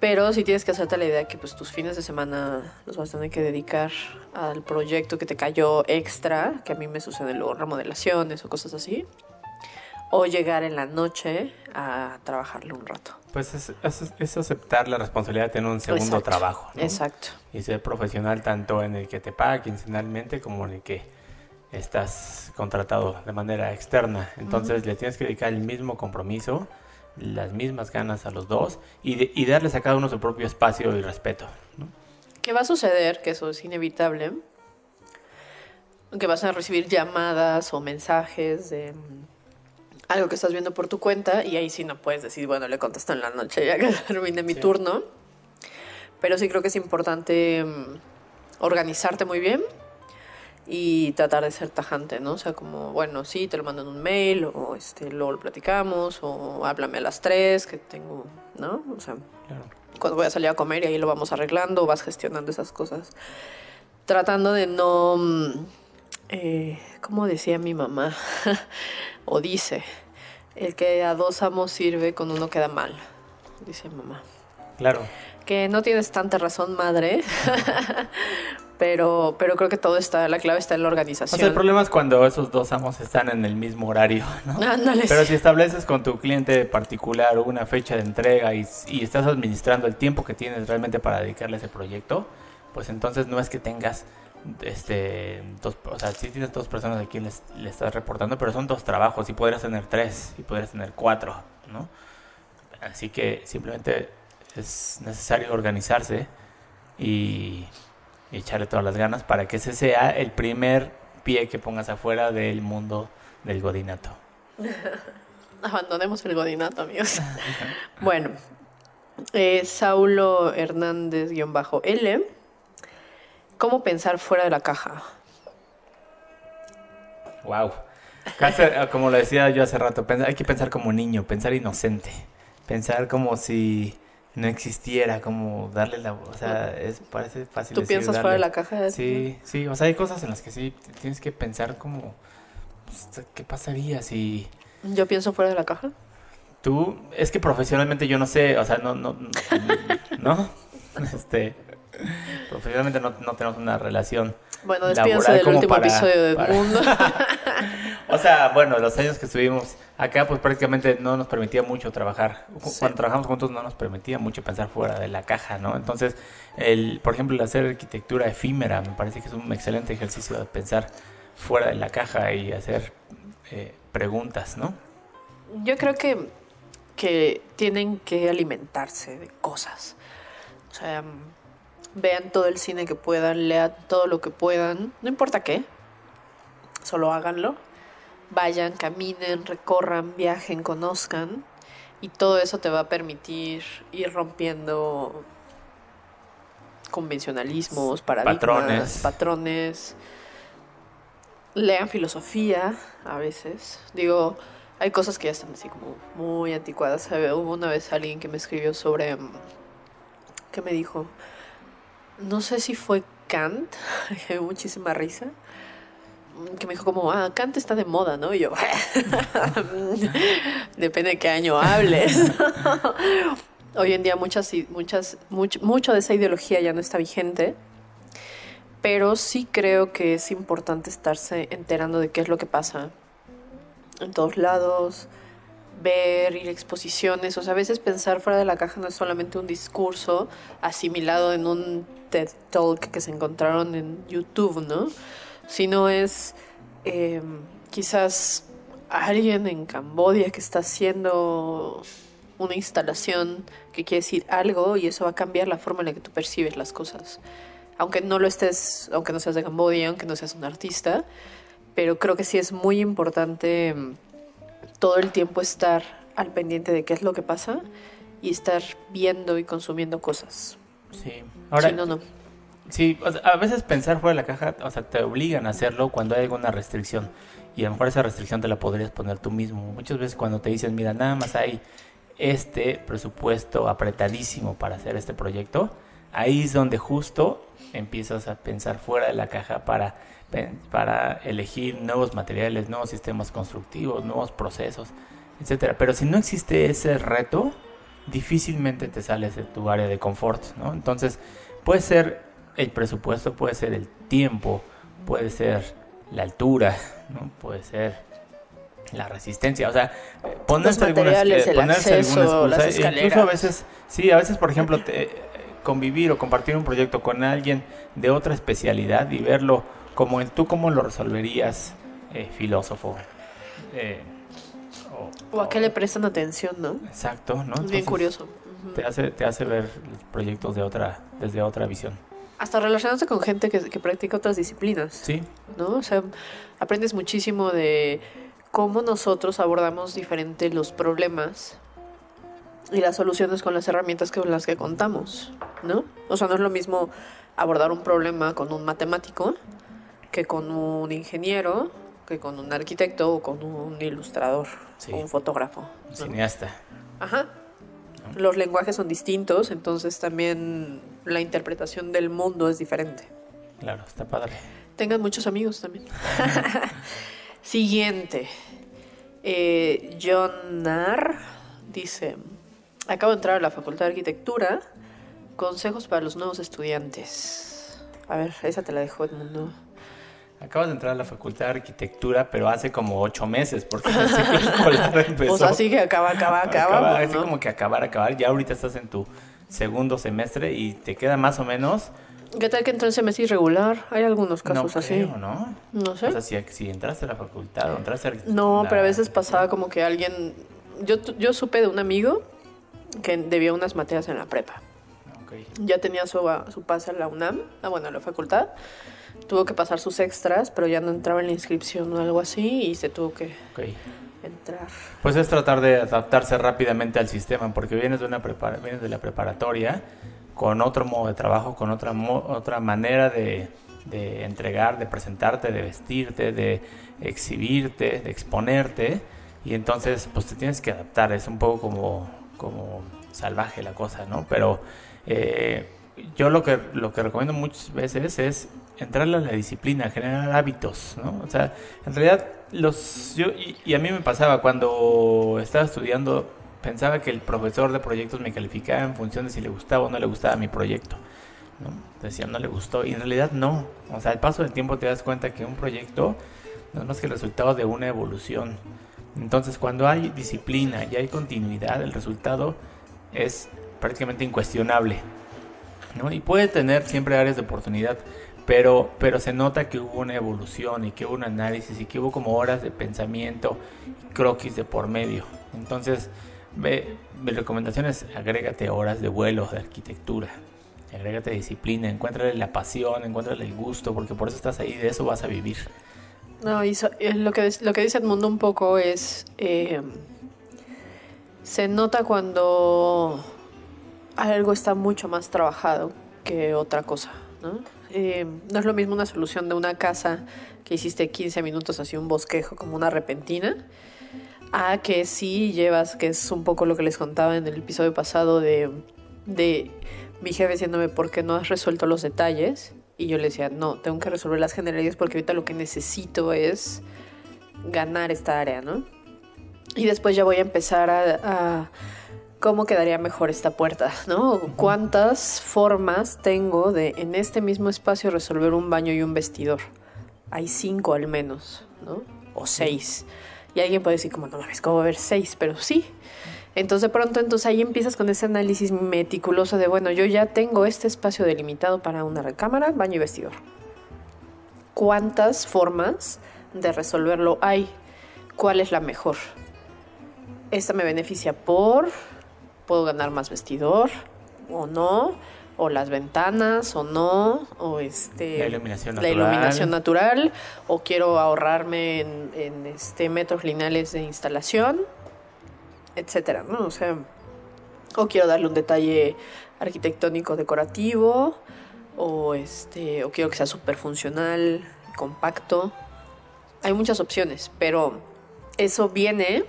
Speaker 1: Pero sí tienes que hacerte la idea que pues tus fines de semana los vas a tener que dedicar al proyecto que te cayó extra, que a mí me sucede luego remodelaciones o cosas así. O llegar en la noche a trabajarle un rato.
Speaker 2: Pues es, es- es aceptar la responsabilidad de tener un segundo
Speaker 1: Exacto.
Speaker 2: trabajo. ¿no?
Speaker 1: Exacto.
Speaker 2: Y ser profesional tanto en el que te paga quincenalmente como en el que estás contratado de manera externa. Entonces le tienes que dedicar el mismo compromiso, las mismas ganas a los dos y, de- y darles a cada uno su propio espacio y respeto. ¿no?
Speaker 1: ¿Qué va a suceder? Que eso es inevitable. Que vas a recibir llamadas o mensajes de mm, algo que estás viendo por tu cuenta y ahí sí no puedes decir, bueno, le contesto en la noche ya que termine mi
Speaker 2: Sí.
Speaker 1: turno. Pero sí creo que es importante mm, organizarte muy bien y tratar de ser tajante, ¿no? O sea, como, bueno, sí, te lo mando en un mail o este, luego lo platicamos o háblame a las tres que tengo, ¿no? O sea,
Speaker 2: Claro.
Speaker 1: cuando voy a salir a comer y ahí lo vamos arreglando, vas gestionando esas cosas. Tratando de no, mm, eh, como decía mi mamá, o dice, el que a dos amos sirve con uno queda mal, dice mamá.
Speaker 2: Claro.
Speaker 1: Que no tienes tanta razón, madre, pero, pero creo que todo está, la clave está en la
Speaker 2: O
Speaker 1: organización.
Speaker 2: sea, el problema es cuando esos dos amos están en el mismo horario, ¿no?
Speaker 1: Ándale,
Speaker 2: Pero
Speaker 1: sí.
Speaker 2: si estableces con tu cliente particular una fecha de entrega y, y estás administrando el tiempo que tienes realmente para dedicarle a ese proyecto, pues entonces no es que tengas, este, dos, o sea, sí tienes dos personas a quien le estás reportando, pero son dos trabajos y podrías tener tres y podrías tener cuatro, ¿no? Así que simplemente es necesario organizarse y, y echarle todas las ganas para que ese sea el primer pie que pongas afuera del mundo del godinato.
Speaker 1: Abandonemos el godinato, amigos. bueno, eh, Saulo Hernández-L. ¿Cómo pensar fuera de la caja?
Speaker 2: Wow. Casi, eh, como lo decía yo hace rato, hay que pensar como niño, pensar inocente, pensar como si no existiera, como darle la... O sea, es, parece fácil
Speaker 1: ¿Tú
Speaker 2: decir,
Speaker 1: piensas
Speaker 2: darle-
Speaker 1: fuera de la caja?
Speaker 2: Sí, sí, o sea, hay cosas en las que sí tienes que pensar como... pues, ¿Qué pasaría si
Speaker 1: Yo pienso fuera de la caja.
Speaker 2: tú... Es que profesionalmente yo no sé, o sea, no... No, ¿no? Este... Profesionalmente no, no tenemos una relación
Speaker 1: Bueno, despídense del último
Speaker 2: para-
Speaker 1: episodio del
Speaker 2: para-
Speaker 1: mundo.
Speaker 2: O sea, bueno, los años que estuvimos acá, pues prácticamente no nos permitía mucho trabajar.
Speaker 1: Sí.
Speaker 2: Cuando trabajamos juntos no nos permitía mucho pensar fuera de la caja, ¿no? Entonces, el, por ejemplo, el hacer arquitectura efímera me parece que es un excelente ejercicio de pensar fuera de la caja y hacer eh, preguntas, ¿no?
Speaker 1: Yo creo que, que tienen que alimentarse de cosas. O sea, vean todo el cine que puedan, lean todo lo que puedan, no importa qué, solo háganlo. vayan, caminen, recorran, viajen, conozcan. Y todo eso te va a permitir ir rompiendo convencionalismos, paradigmas,
Speaker 2: Patrones.
Speaker 1: patrones. Lean filosofía a veces. Digo, hay cosas que ya están así como muy anticuadas. Hubo una vez alguien que me escribió sobre... mm, ¿Qué me dijo? No sé si fue Kant, que muchísima risa. Que me dijo como, ah, Kant está de moda, ¿no? Y yo, depende de qué año hables. Hoy en día muchas, muchas, mucho, mucho de esa ideología ya no está vigente, pero sí creo que es importante estarse enterando de qué es lo que pasa en todos lados, ver, ir a exposiciones, o sea, a veces pensar fuera de la caja no es solamente un discurso asimilado en un TED Talk que se encontraron en YouTube, ¿no? Sino es eh, quizás alguien en Cambodia que está haciendo una instalación que quiere decir algo y eso va a cambiar la forma en la que tú percibes las cosas. Aunque no lo estés, aunque no seas de Cambodia, aunque no seas un artista, pero creo que sí es muy importante mm, todo el tiempo estar al pendiente de qué es lo que pasa y estar viendo y consumiendo cosas.
Speaker 2: Sí. Ahora,
Speaker 1: Sí, no, no.
Speaker 2: Sí, o sea, a veces pensar fuera de la caja, o sea, te obligan a hacerlo cuando hay alguna restricción. Y a lo mejor esa restricción te la podrías poner tú mismo. Muchas veces cuando te dicen, mira, nada más hay este presupuesto apretadísimo para hacer este proyecto, ahí es donde justo empiezas a pensar fuera de la caja para, para elegir nuevos materiales, nuevos sistemas constructivos, nuevos procesos, etcétera. Pero si no existe ese reto, difícilmente te sales de tu área de confort, ¿no? Entonces, puede ser el presupuesto, puede ser el tiempo, puede ser la altura, ¿no? Puede ser la resistencia, o sea, eh, ponerse algunas,
Speaker 1: el
Speaker 2: ponerse
Speaker 1: acceso,
Speaker 2: alguna
Speaker 1: las
Speaker 2: excusa, incluso a veces, sí, a veces, por ejemplo, te- eh, convivir o compartir un proyecto con alguien de otra especialidad y verlo como en tú cómo lo resolverías, eh, filósofo. eh,
Speaker 1: O a qué le prestan atención, ¿no?
Speaker 2: Exacto, ¿no?
Speaker 1: es bien curioso.
Speaker 2: Te hace, te hace ver los proyectos de otra, desde otra visión.
Speaker 1: Hasta relacionarse con gente que, que practica otras disciplinas.
Speaker 2: Sí,
Speaker 1: ¿no? O sea, aprendes muchísimo de cómo nosotros abordamos diferente los problemas y las soluciones con las herramientas con las que contamos, ¿no? O sea, no es lo mismo abordar un problema con un matemático que con un ingeniero, que con un arquitecto o con un ilustrador
Speaker 2: Sí.
Speaker 1: o un fotógrafo.
Speaker 2: un
Speaker 1: ¿no?
Speaker 2: cineasta.
Speaker 1: Ajá. Los lenguajes son distintos, entonces también la interpretación del mundo es diferente.
Speaker 2: Claro, está padre.
Speaker 1: Tengan muchos amigos también. Siguiente. Eh, John Narr dice, acabo de entrar a la Facultad de Arquitectura. Consejos para los nuevos estudiantes. A ver, esa te la dejo Edmundo.
Speaker 2: Acabas de entrar a la facultad de arquitectura, pero hace como ocho meses, porque el ciclo escolar empezó.
Speaker 1: Pues así que acaba, acaba, acaba.
Speaker 2: Acaba,
Speaker 1: pues,
Speaker 2: así
Speaker 1: ¿no?
Speaker 2: como que acabar, acabar. Ya ahorita estás en tu segundo semestre y te queda más o menos.
Speaker 1: ¿Qué tal que entró en semestre irregular? Hay algunos
Speaker 2: No
Speaker 1: casos así.
Speaker 2: creo, ¿no?
Speaker 1: No sé.
Speaker 2: O sea, si, si entraste a la facultad o entraste a arquitectura.
Speaker 1: No, pero a veces pasaba como que alguien... Yo, yo supe de un amigo que debía unas materias en la prepa.
Speaker 2: Ok,
Speaker 1: Ya tenía su, su pase a la UNAM, ah, bueno, a la facultad. Tuvo que pasar sus extras, pero ya no entraba en la inscripción o algo así y se tuvo que entrar.
Speaker 2: Pues es tratar de adaptarse rápidamente al sistema, porque vienes de una prepara- vienes de la preparatoria con otro modo de trabajo, con otra mo- otra manera de, de entregar, de presentarte, de vestirte, de exhibirte, de exponerte, y entonces pues te tienes que adaptar. Es un poco como como salvaje la cosa, ¿no? Pero eh, yo lo que lo que recomiendo muchas veces es entrarle a la disciplina, generar hábitos, ¿no? O sea, en realidad los yo y, y a mí me pasaba cuando estaba estudiando pensaba que el profesor de proyectos me calificaba en función de si le gustaba o no le gustaba mi proyecto. ¿no? Decía, no le gustó. Y en realidad no. O sea, al paso del tiempo te das cuenta que un proyecto no es más que el resultado de una evolución. Entonces, cuando hay disciplina y hay continuidad, el resultado es prácticamente incuestionable. ¿no? Y puede tener siempre áreas de oportunidad, pero, pero se nota que hubo una evolución y que hubo un análisis y que hubo como horas de pensamiento, croquis de por medio. Entonces, ve, mi recomendación es agrégate horas de vuelo de arquitectura, agrégate disciplina, encuéntrale la pasión, encuéntrale el gusto, porque por eso estás ahí, de eso vas a vivir.
Speaker 1: No, y so- lo, que, lo que dice Edmundo un poco es, eh, se nota cuando algo está mucho más trabajado que otra cosa, ¿no? Eh, no es lo mismo una solución de una casa que hiciste 15 minutos así un bosquejo como una repentina, a que sí llevas, que es un poco lo que les contaba en el episodio pasado de, de mi jefe diciéndome por qué no has resuelto los detalles. Y yo le decía, no, tengo que resolver las generalidades porque ahorita lo que necesito es ganar esta área, ¿no? Y después ya voy a empezar a, a cómo quedaría mejor esta puerta, ¿no? ¿Cuántas formas tengo de en este mismo espacio resolver un baño y un vestidor? Hay cinco al menos, ¿no? O seis. Y alguien puede decir como, no mames, ¿cómo va a haber seis? Pero sí. Entonces de pronto, entonces ahí empiezas con ese análisis meticuloso de, bueno, yo ya tengo este espacio delimitado para una recámara, baño y vestidor. ¿Cuántas formas de resolverlo hay? ¿Cuál es la mejor? Esta me beneficia por, puedo ganar más vestidor o no, o las ventanas o no, o este
Speaker 2: La iluminación
Speaker 1: la
Speaker 2: natural.
Speaker 1: iluminación natural, o quiero ahorrarme en, en, este metros lineales de instalación, etcétera, ¿no? O sea, o quiero darle un detalle arquitectónico decorativo, o este, o quiero que sea súper funcional, compacto. Hay muchas opciones, pero eso viene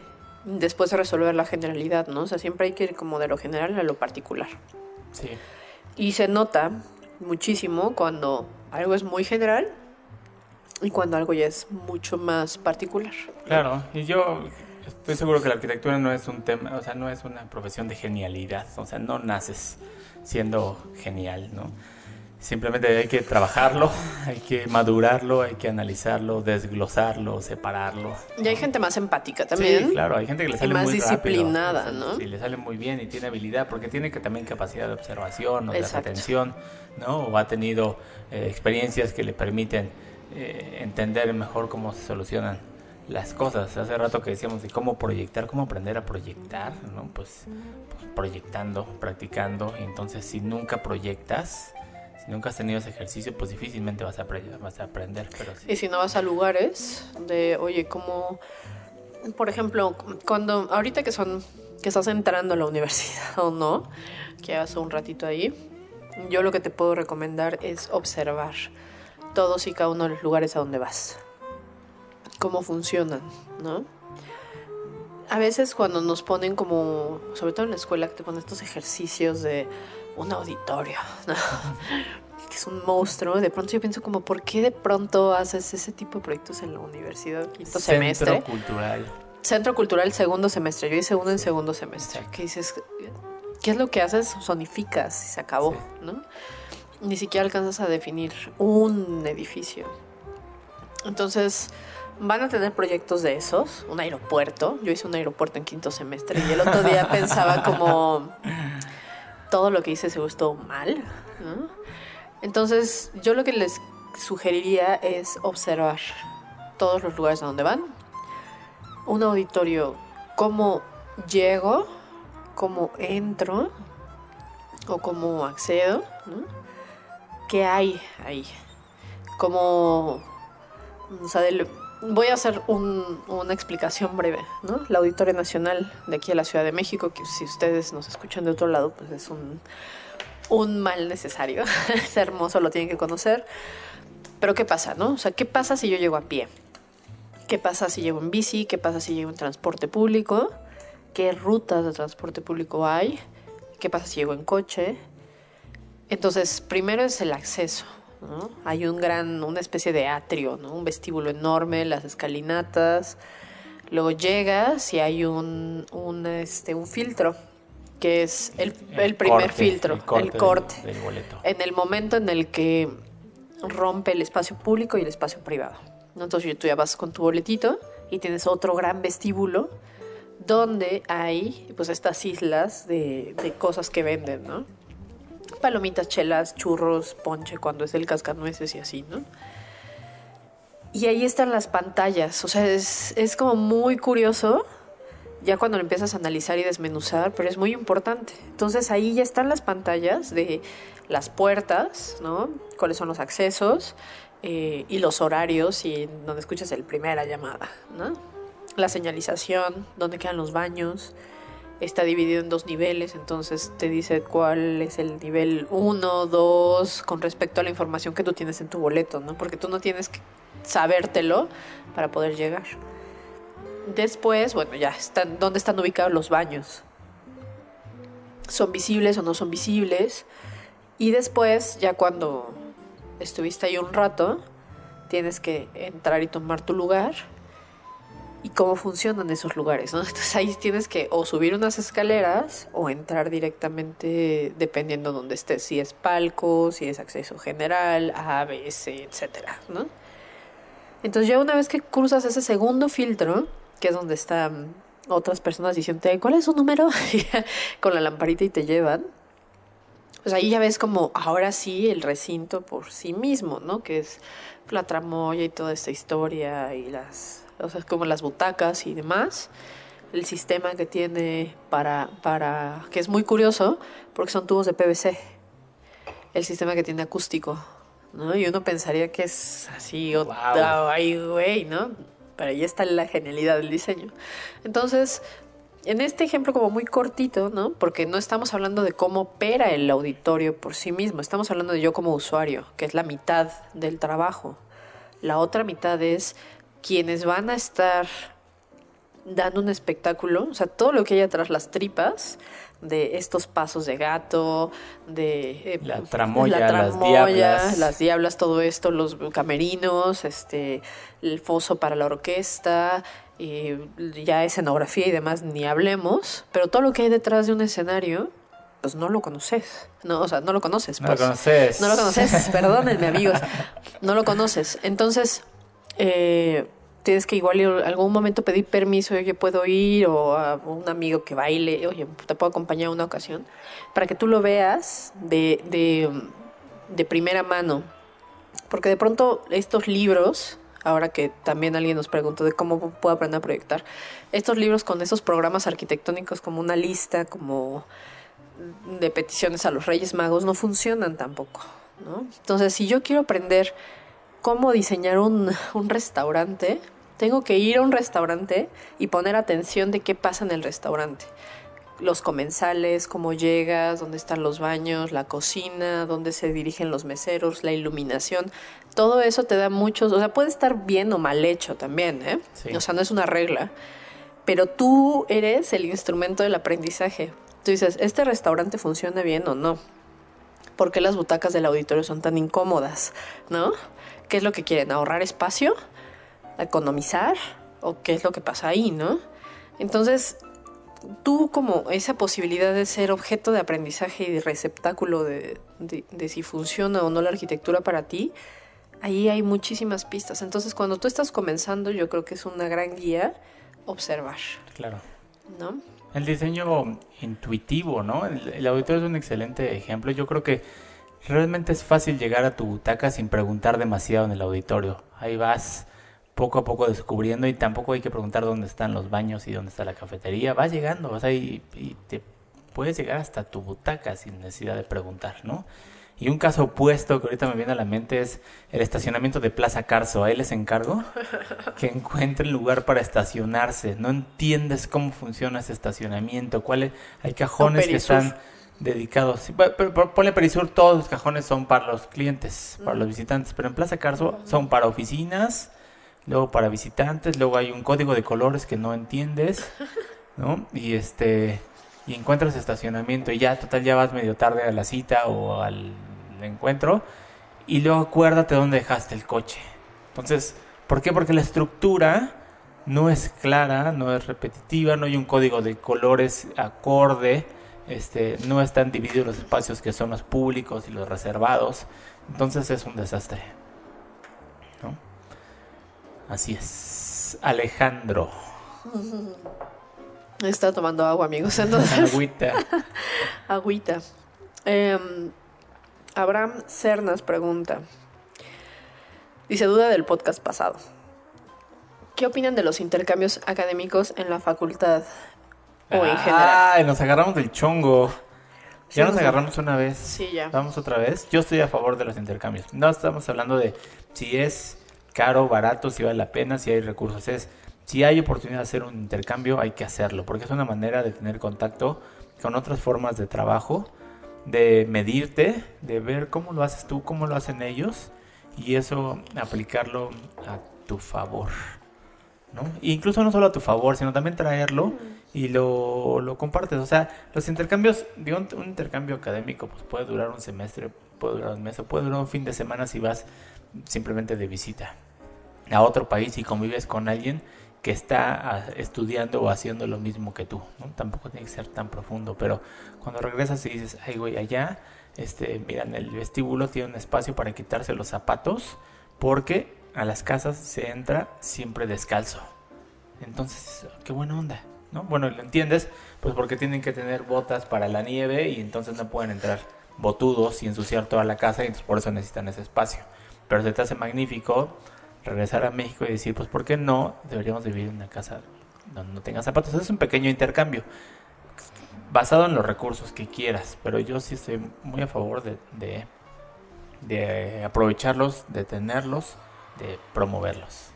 Speaker 1: después de resolver la generalidad, ¿no? O sea, siempre hay que ir como de lo general a lo particular.
Speaker 2: Sí.
Speaker 1: Y se nota muchísimo cuando algo es muy general y cuando algo ya es mucho más particular.
Speaker 2: Claro, y yo estoy seguro que la arquitectura no es un tema, o sea, no es una profesión de genialidad, o sea, no naces siendo genial, ¿no? Simplemente hay que trabajarlo, hay que madurarlo, hay que analizarlo, desglosarlo, separarlo.
Speaker 1: Y hay gente más empática también.
Speaker 2: Sí, claro, hay gente que le
Speaker 1: Y
Speaker 2: sale
Speaker 1: más
Speaker 2: muy
Speaker 1: disciplinada, ¿no?
Speaker 2: Sí, le sale muy bien y tiene habilidad porque tiene que también capacidad de observación o de atención, ¿no? O ha tenido eh, experiencias que le permiten eh, entender mejor cómo se solucionan las cosas. Hace rato que decíamos de cómo proyectar, cómo aprender a proyectar, ¿no? Pues, pues proyectando, practicando. Y entonces, si nunca proyectas, nunca has tenido ese ejercicio, pues difícilmente vas a, aprender.
Speaker 1: Y si no vas a lugares de, oye, como, por ejemplo, cuando, ahorita que son, que estás entrando a la universidad o no, que hace un ratito ahí, yo lo que te puedo recomendar es observar todos y cada uno de los lugares a donde vas. Cómo funcionan, ¿no? A veces cuando nos ponen como, sobre todo en la escuela, que te ponen estos ejercicios de un auditorio, ¿no? que es un monstruo, de pronto yo pienso como, ¿por qué de pronto haces ese tipo de proyectos en la universidad? Quinto
Speaker 2: Centro
Speaker 1: semestre.
Speaker 2: cultural.
Speaker 1: Centro Cultural, segundo semestre. Yo hice uno en segundo semestre. Que dices, ¿qué es lo que haces? Sonificas y se acabó,
Speaker 2: Sí.
Speaker 1: ¿no? Ni siquiera alcanzas a definir un edificio. Entonces, van a tener proyectos de esos. Un aeropuerto. Yo hice un aeropuerto en quinto semestre y el otro día pensaba como todo lo que hice se gustó mal. ¿no? Entonces, yo lo que les sugeriría es observar todos los lugares a donde van, un auditorio, cómo llego, cómo entro o cómo accedo, ¿no? ¿Qué hay ahí? Cómo, o sea, del- voy a hacer un- una explicación breve, ¿no? La Auditorio Nacional de aquí a la Ciudad de México, que si ustedes nos escuchan de otro lado, pues es un, un mal necesario. es hermoso, lo tienen que conocer. Pero ¿qué pasa, no? O sea, ¿qué pasa si yo llego a pie? ¿Qué pasa si llego en bici? ¿Qué pasa si llego en transporte público? ¿Qué rutas de transporte público hay? ¿Qué pasa si llego en coche? Entonces, primero es el acceso. ¿No? Hay un gran, una especie de atrio, ¿no? un vestíbulo enorme, las escalinatas. Luego llegas y hay un, un, este, un filtro, que es el, el primer
Speaker 2: corte,
Speaker 1: filtro,
Speaker 2: el corte,
Speaker 1: el corte.
Speaker 2: Del, del boleto.
Speaker 1: En el momento en el que rompe el espacio público y el espacio privado. Entonces tú ya vas con tu boletito y tienes otro gran vestíbulo donde hay pues estas islas de, de cosas que venden, ¿no? Palomitas, chelas, churros, ponche cuando es el cascanueces y así, ¿no? Y ahí están las pantallas, o sea, es, es como muy curioso ya cuando lo empiezas a analizar y desmenuzar, pero es muy importante. Entonces ahí ya están las pantallas de las puertas, ¿no? Cuáles son los accesos eh, y los horarios y donde escuchas el primera llamada, ¿no? La señalización, dónde quedan los baños, está dividido en dos niveles, entonces te dice cuál es el nivel 1, 2 con respecto a la información que tú tienes en tu boleto, ¿no? Porque tú no tienes que sabértelo para poder llegar. Después, bueno, ya están dónde están ubicados los baños. ¿Son visibles o no son visibles? Y después, ya cuando estuviste ahí un rato, tienes que entrar y tomar tu lugar y cómo funcionan esos lugares, ¿no? Entonces ahí tienes que o subir unas escaleras o entrar directamente dependiendo donde estés, si es palco, si es acceso general, A, B, C, etcétera, ¿no? Entonces ya una vez que cruzas ese segundo filtro, que es donde están otras personas diciendo, ¿cuál es su número? con la lamparita y te llevan. Pues ahí ya ves como ahora sí el recinto por sí mismo, ¿no? Que es la tramoya y toda esta historia y las o sea, como las butacas y demás. El sistema que tiene para, para, que es muy curioso, porque son tubos de PVC. El sistema que tiene acústico, ¿no? Y uno pensaría que es así, wow. ay, güey, ¿no? Pero ahí está la genialidad del diseño. Entonces, en este ejemplo como muy cortito, ¿no? Porque no estamos hablando de cómo opera el auditorio por sí mismo, estamos hablando de yo como usuario, que es la mitad del trabajo. La otra mitad es quienes van a estar dando un espectáculo, o sea, todo lo que hay atrás, las tripas de estos pasos de gato, de
Speaker 2: eh, la, tramoya, las diablas,
Speaker 1: las diablas, todo esto, los camerinos, este, el foso para la orquesta, y ya escenografía y demás ni hablemos, pero todo lo que hay detrás de un escenario pues no lo conoces. No, o sea, no lo conoces.
Speaker 2: No lo pues. conoces.
Speaker 1: No lo conoces, perdónenme amigos. No lo conoces. Entonces, eh, tienes que igual en algún momento pedir permiso, oye, puedo ir, o a un amigo que baile, oye, te puedo acompañar una ocasión, para que tú lo veas de, de, de primera mano. Porque de pronto estos libros, ahora que también alguien nos preguntó de cómo puedo aprender a proyectar, estos libros con esos programas arquitectónicos como una lista, como de peticiones a los Reyes Magos, no funcionan tampoco. ¿no? Entonces, si yo quiero aprender cómo diseñar un, un restaurante, tengo que ir a un restaurante y poner atención de qué pasa en el restaurante. Los comensales, cómo llegas, dónde están los baños, la cocina, dónde se dirigen los meseros, la iluminación. Todo eso te da muchos, o sea, puede estar bien o mal hecho también, ¿eh? O sea, no es una regla. Pero tú eres el instrumento del aprendizaje. Tú dices, ¿este restaurante funciona bien o no? ¿Por qué las butacas del auditorio son tan incómodas? ¿No? ¿Qué es lo que quieren? ¿Ahorrar espacio? ¿Economizar? ¿O qué es lo que pasa ahí, no? Entonces, tú como esa posibilidad de ser objeto de aprendizaje y receptáculo de, de, si funciona o no la arquitectura para ti, ahí hay muchísimas pistas. Entonces, cuando tú estás comenzando, yo creo que es una gran guía observar.
Speaker 2: Claro.
Speaker 1: ¿No?
Speaker 2: El diseño intuitivo, ¿no? El, el auditorio es un excelente ejemplo. Yo creo que Realmente es fácil llegar a tu butaca sin preguntar demasiado en el auditorio. Ahí vas poco a poco descubriendo y tampoco hay que preguntar dónde están los baños y dónde está la cafetería. Vas llegando, vas ahí y te puedes llegar hasta tu butaca sin necesidad de preguntar, ¿no? Y un caso opuesto que ahorita me viene a la mente es el estacionamiento de Plaza Carso. A él les encargo que encuentren lugar para estacionarse. No entiendes cómo funciona ese estacionamiento. ¿Cuál Hay cajones que están dedicados. Ponle Perisur, todos los cajones son para los clientes, para los visitantes, pero en Plaza Carso son para oficinas, luego para visitantes, luego hay un código de colores que no entiendes, ¿no? Y este y encuentras estacionamiento y ya total ya vas medio tarde a la cita o al encuentro y luego acuérdate dónde dejaste el coche. Entonces, ¿por qué? Porque la estructura no es clara, no es repetitiva, no hay un código de colores acorde este, no están divididos los espacios que son los públicos y los reservados. Entonces es un desastre. ¿no? Así es. Alejandro.
Speaker 1: Está tomando agua, amigos. Entonces...
Speaker 2: Agüita.
Speaker 1: Agüita. Em, Abraham Cernas pregunta. Dice duda del podcast pasado. ¿Qué opinan de los intercambios académicos en la facultad? O en general.
Speaker 2: Ay, nos agarramos del chongo. Ya nos
Speaker 1: no.
Speaker 2: agarramos una vez.
Speaker 1: Sí, ya.
Speaker 2: Vamos otra vez. Yo estoy a favor de los intercambios. No estamos hablando de si es caro, barato, si vale la pena, si hay recursos. Es si hay oportunidad de hacer un intercambio, hay que hacerlo, porque es una manera de tener contacto con otras formas de trabajo, de medirte, de ver cómo lo haces tú, cómo lo hacen ellos, y eso aplicarlo a tu favor. ¿no? E incluso no solo a tu favor, sino también traerlo y lo, lo compartes. O sea, los intercambios, digo, un, intercambio académico pues puede durar un semestre, puede durar un mes, o puede durar un fin de semana si vas simplemente de visita a otro país y convives con alguien que está ah, estudiando o haciendo lo mismo que tú. ¿no? Tampoco tiene que ser tan profundo, pero cuando regresas y dices, ay, güey, allá, este, mira, en el vestíbulo tiene un espacio para quitarse los zapatos porque a las casas se entra siempre descalzo. Entonces, qué buena onda, ¿no? Bueno, lo entiendes, pues porque tienen que tener botas para la nieve y entonces no pueden entrar botudos y ensuciar toda la casa y entonces por eso necesitan ese espacio. Pero se te hace magnífico regresar a México y decir, pues ¿por qué no deberíamos vivir en una casa donde no tenga zapatos? Es un pequeño intercambio basado en los recursos que quieras, pero yo sí estoy muy a favor de, de, de aprovecharlos, de tenerlos, de promoverlos.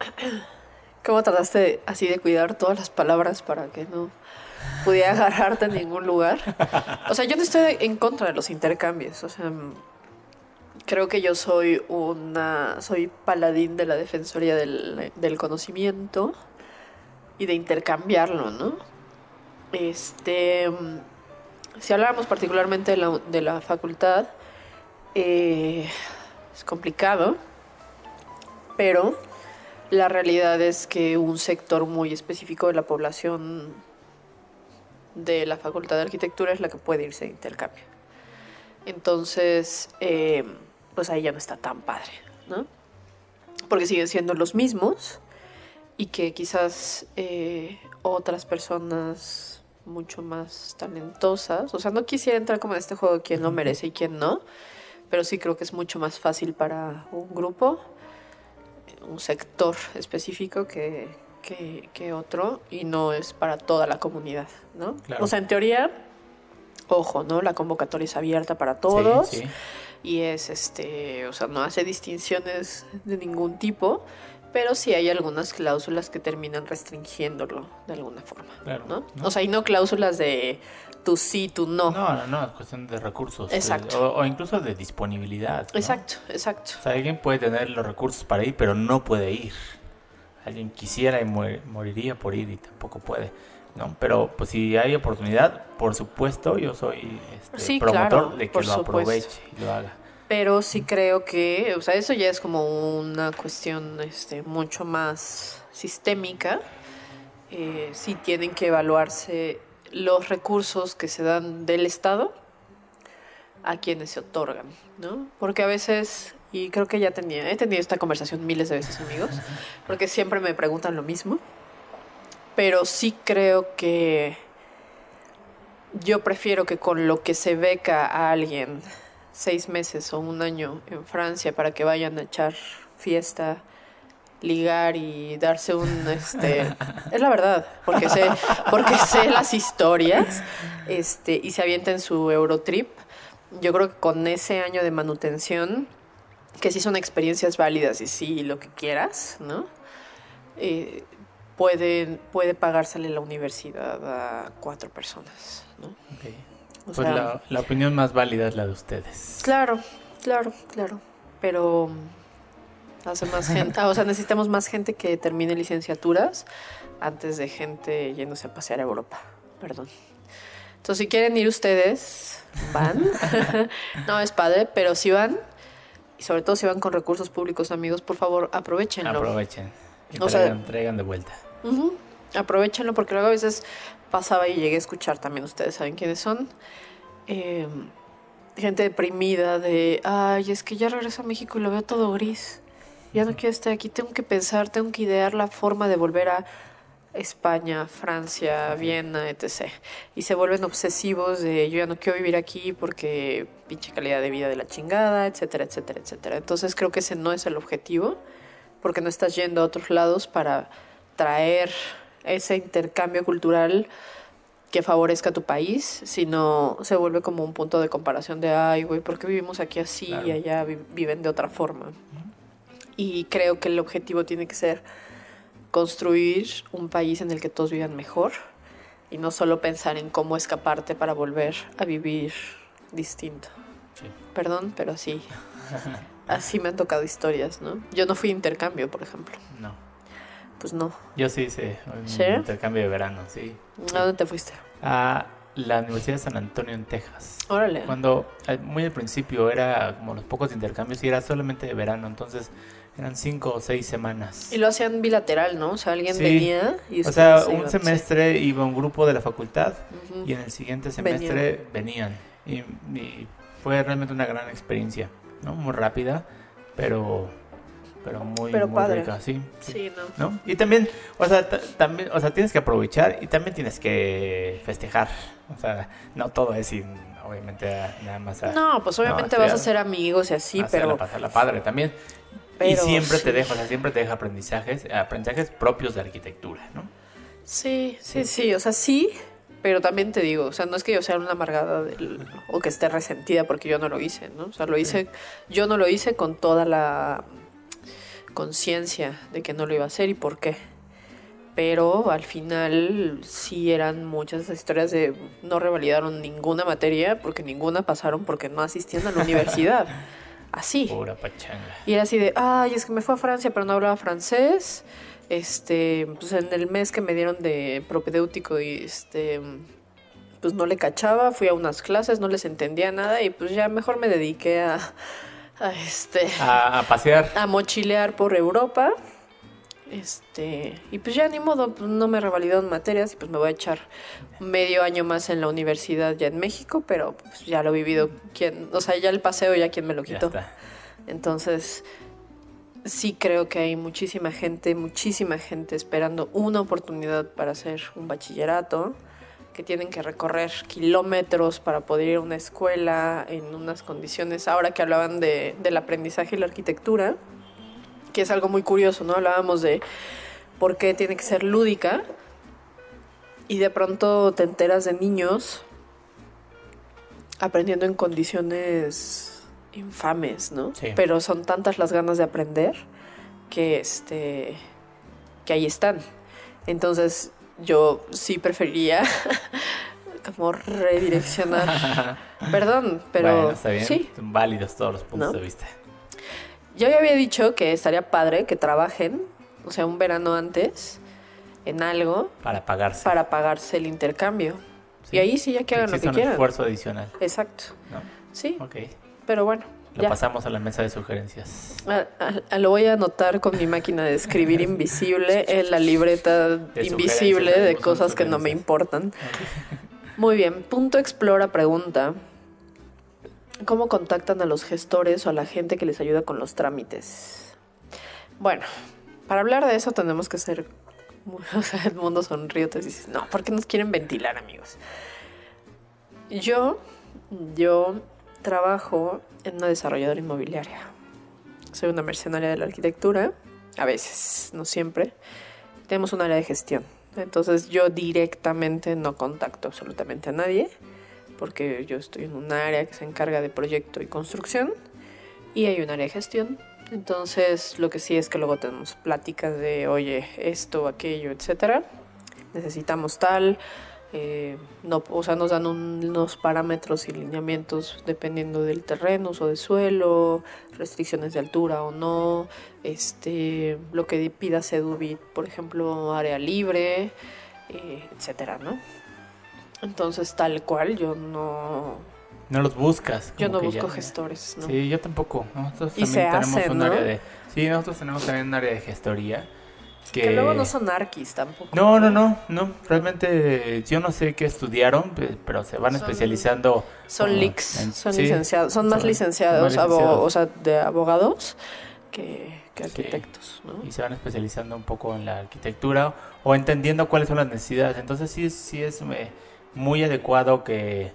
Speaker 1: ¿Cómo trataste así de cuidar todas las palabras para que no pudiera agarrarte en ningún lugar? O sea, yo no estoy en contra de los intercambios. O sea, creo que yo soy una. Soy paladín de la defensoría del, conocimiento y de intercambiarlo, ¿no? Este. Si habláramos particularmente de la, de la facultad, eh, es complicado, pero la realidad es que un sector muy específico de la población de la Facultad de Arquitectura es la que puede irse de intercambio. Entonces, eh, pues ahí ya no está tan padre, ¿no? Porque siguen siendo los mismos y que quizás eh, otras personas mucho más talentosas, o sea, no quisiera entrar como en este juego de quién lo merece y quién no, pero sí creo que es mucho más fácil para un grupo un sector específico que, que, que otro y no es para toda la comunidad, ¿no?
Speaker 2: Claro.
Speaker 1: O sea, en teoría, ojo, ¿no? La convocatoria es abierta para todos
Speaker 2: Sí, sí.
Speaker 1: y es, este, o sea, no hace distinciones de ningún tipo, pero sí hay algunas cláusulas que terminan restringiéndolo de alguna forma,
Speaker 2: Claro,
Speaker 1: ¿no?
Speaker 2: ¿no?
Speaker 1: O sea, y no cláusulas de tú sí, tú no.
Speaker 2: No, no, no, es cuestión de recursos.
Speaker 1: Exacto.
Speaker 2: O, o incluso de disponibilidad. ¿no?
Speaker 1: Exacto, exacto.
Speaker 2: O sea, alguien puede tener los recursos para ir, pero no puede ir. Alguien quisiera y moriría por ir y tampoco puede. ¿no? Pero pues si hay oportunidad, por supuesto, yo soy este,
Speaker 1: Sí,
Speaker 2: promotor
Speaker 1: claro,
Speaker 2: de que lo
Speaker 1: supuesto.
Speaker 2: aproveche y lo haga.
Speaker 1: Pero sí creo que, o sea, eso ya es como una cuestión este, mucho más sistémica. Eh, sí tienen que evaluarse los recursos que se dan del Estado a quienes se otorgan, ¿no? Porque a veces, y creo que ya tenía, he tenido esta conversación miles de veces, amigos, porque siempre me preguntan lo mismo, pero sí creo que yo prefiero que con lo que se beca a alguien seis meses o un año en Francia para que vayan a echar fiesta, ligar y darse un este es la verdad, porque sé, porque sé las historias, este, y se avienten su Eurotrip. Yo creo que con ese año de manutención, que sí son experiencias válidas y sí lo que quieras, ¿no? Eh, puede, puede pagársele la universidad a cuatro personas, ¿no? O
Speaker 2: Pues
Speaker 1: sea,
Speaker 2: la, la opinión más válida es la de ustedes.
Speaker 1: Claro, claro, claro. Pero hace más gente, o sea, necesitamos más gente que termine licenciaturas antes de gente yéndose a pasear a Europa. Perdón. Entonces, si quieren ir ustedes, van. no es padre, pero si van, y sobre todo si van con recursos públicos, amigos, por favor, aprovechenlo.
Speaker 2: Aprovechen y
Speaker 1: O sea-
Speaker 2: traigan, traigan de vuelta.
Speaker 1: Aprovechenlo porque luego a veces pasaba y llegué a escuchar también, ustedes saben quiénes son, eh, gente deprimida de, ay, es que ya regreso a México y lo veo todo gris, ya no quiero estar aquí, tengo que pensar, tengo que idear la forma de volver a España, Francia, Viena, etc. Y se vuelven obsesivos de, yo ya no quiero vivir aquí porque pinche calidad de vida de la chingada, etcétera, etcétera, etcétera. Entonces creo que ese no es el objetivo porque no estás yendo a otros lados para traer ese intercambio cultural que favorezca a tu país, sino se vuelve como un punto de comparación de, ay, güey, ¿por qué vivimos aquí así
Speaker 2: Claro.
Speaker 1: y allá vi- viven de otra forma? Y creo que el objetivo tiene que ser construir un país en el que todos vivan mejor y no solo pensar en cómo escaparte para volver a vivir distinto.
Speaker 2: Sí.
Speaker 1: Perdón, pero así, así me han tocado historias, ¿no? Yo no fui a intercambio, por ejemplo.
Speaker 2: No.
Speaker 1: Pues no.
Speaker 2: Yo sí hice un
Speaker 1: ¿Sí?
Speaker 2: intercambio de verano, sí.
Speaker 1: ¿A dónde te fuiste?
Speaker 2: A la Universidad de San Antonio en Texas.
Speaker 1: Órale.
Speaker 2: Cuando muy al principio era como los pocos intercambios y era solamente de verano, entonces eran cinco o seis semanas.
Speaker 1: Y lo hacían bilateral, ¿no? O sea, alguien
Speaker 2: Sí.
Speaker 1: venía y
Speaker 2: O sea,
Speaker 1: se
Speaker 2: un semestre iba un grupo de la facultad y en el siguiente semestre venían. Y, y fue realmente una gran experiencia, ¿no? Muy rápida, pero, pero muy,
Speaker 1: Pero
Speaker 2: muy
Speaker 1: padre.
Speaker 2: rica, sí.
Speaker 1: Sí, no.
Speaker 2: ¿no? Y también, o sea, ta- también, o sea, tienes que aprovechar y también tienes que festejar. O sea, no todo es sin, obviamente, nada más a,
Speaker 1: No, pues obviamente
Speaker 2: No,
Speaker 1: vas a ser amigos y así,
Speaker 2: hacerla
Speaker 1: pero,
Speaker 2: pasarla padre también. Y siempre
Speaker 1: sí.
Speaker 2: te deja, o sea, siempre te deja aprendizajes, aprendizajes propios de arquitectura, ¿no?
Speaker 1: Sí, sí, sí, o sea, sí, pero también te digo, o sea, no es que yo sea una amargada del- o que esté resentida porque yo no lo hice, ¿no? O sea, lo hice, yo no lo hice con toda la conciencia de que no lo iba a hacer y por qué. Pero al final sí eran muchas historias de no revalidaron ninguna materia porque ninguna pasaron porque no asistían a la universidad. Así.
Speaker 2: Pura pachanga.
Speaker 1: Y era así de, ay, es que me fue a Francia, pero no hablaba francés. Este, pues en el mes que me dieron de propedéutico y este, pues no le cachaba, fui a unas clases, no les entendía nada y pues ya mejor me dediqué a, a este,
Speaker 2: A, a pasear.
Speaker 1: a mochilear por Europa. Este, y pues ya ni modo, pues no me revalidaron materias y pues me voy a echar medio año más en la universidad ya en México, pero pues ya lo he vivido quien, o sea, ya el paseo ya quien me lo quitó. Entonces, sí creo que hay muchísima gente, muchísima gente esperando una oportunidad para hacer un bachillerato, que tienen que recorrer kilómetros para poder ir a una escuela en unas condiciones, ahora que hablaban de, del aprendizaje y la arquitectura, que es algo muy curioso, ¿no? Hablábamos de por qué tiene que ser lúdica y de pronto te enteras de niños aprendiendo en condiciones infames, ¿no?
Speaker 2: Sí.
Speaker 1: Pero son tantas las ganas de aprender que este que ahí están. Entonces, yo sí preferiría como redireccionar. Perdón, pero
Speaker 2: bueno, está bien.
Speaker 1: sí.
Speaker 2: Son válidos todos los puntos
Speaker 1: ¿No?
Speaker 2: de vista.
Speaker 1: Yo ya había dicho que estaría padre que trabajen, o sea, un verano antes en algo
Speaker 2: Para pagarse.
Speaker 1: para pagarse el intercambio.
Speaker 2: Sí.
Speaker 1: Y ahí sí ya que hagan lo que
Speaker 2: un
Speaker 1: quieran.
Speaker 2: esfuerzo adicional,
Speaker 1: Exacto.
Speaker 2: ¿no?
Speaker 1: Sí,
Speaker 2: Ok.
Speaker 1: pero bueno.
Speaker 2: Lo
Speaker 1: ya.
Speaker 2: pasamos a la mesa de sugerencias.
Speaker 1: A- a- a- lo voy a anotar con mi máquina de escribir invisible en la libreta
Speaker 2: De
Speaker 1: invisible de cosas que no me importan. Muy bien, punto explora pregunta. ¿Cómo contactan a los gestores o a la gente que les ayuda con los trámites? Bueno, para hablar de eso tenemos que ser... El mundo sonríe, te dices, no, ¿por qué nos quieren ventilar, amigos? Yo, yo trabajo en una desarrolladora inmobiliaria. Soy una mercenaria de la arquitectura, a veces, no siempre. Tenemos un área de gestión. Entonces yo directamente no contacto absolutamente a nadie, porque yo estoy en un área que se encarga de proyecto y construcción, y hay un área de gestión. Entonces lo que sí es que luego tenemos pláticas de, oye, esto, aquello, etcétera. Necesitamos tal, eh, no, o sea, nos dan un- unos parámetros y lineamientos dependiendo del terreno, uso de suelo, restricciones de altura o no, este, lo que pida Sedubit, por ejemplo, área libre, eh, etcétera, ¿no? Entonces, tal cual, yo no,
Speaker 2: No los buscas.
Speaker 1: yo no busco
Speaker 2: ya-
Speaker 1: gestores, ¿no?
Speaker 2: Sí, yo tampoco. Nosotros
Speaker 1: Y
Speaker 2: también
Speaker 1: se
Speaker 2: tenemos
Speaker 1: hacen,
Speaker 2: un
Speaker 1: ¿no?
Speaker 2: área de. Sí, nosotros tenemos también un área de gestoría. Que,
Speaker 1: Que luego no son arquis tampoco.
Speaker 2: No, no, no, no. Realmente yo no sé qué estudiaron, pe- pero se van
Speaker 1: Son-
Speaker 2: especializando.
Speaker 1: Son
Speaker 2: como
Speaker 1: leaks,
Speaker 2: en-
Speaker 1: son
Speaker 2: sí,
Speaker 1: licenciados, son más
Speaker 2: son
Speaker 1: licenciados,
Speaker 2: más
Speaker 1: abo-
Speaker 2: licenciados.
Speaker 1: o sea, de abogados que, que
Speaker 2: Sí.
Speaker 1: arquitectos, ¿no?
Speaker 2: y se van especializando un poco en la arquitectura o entendiendo cuáles son las necesidades. Entonces sí, es- sí es eh, muy adecuado que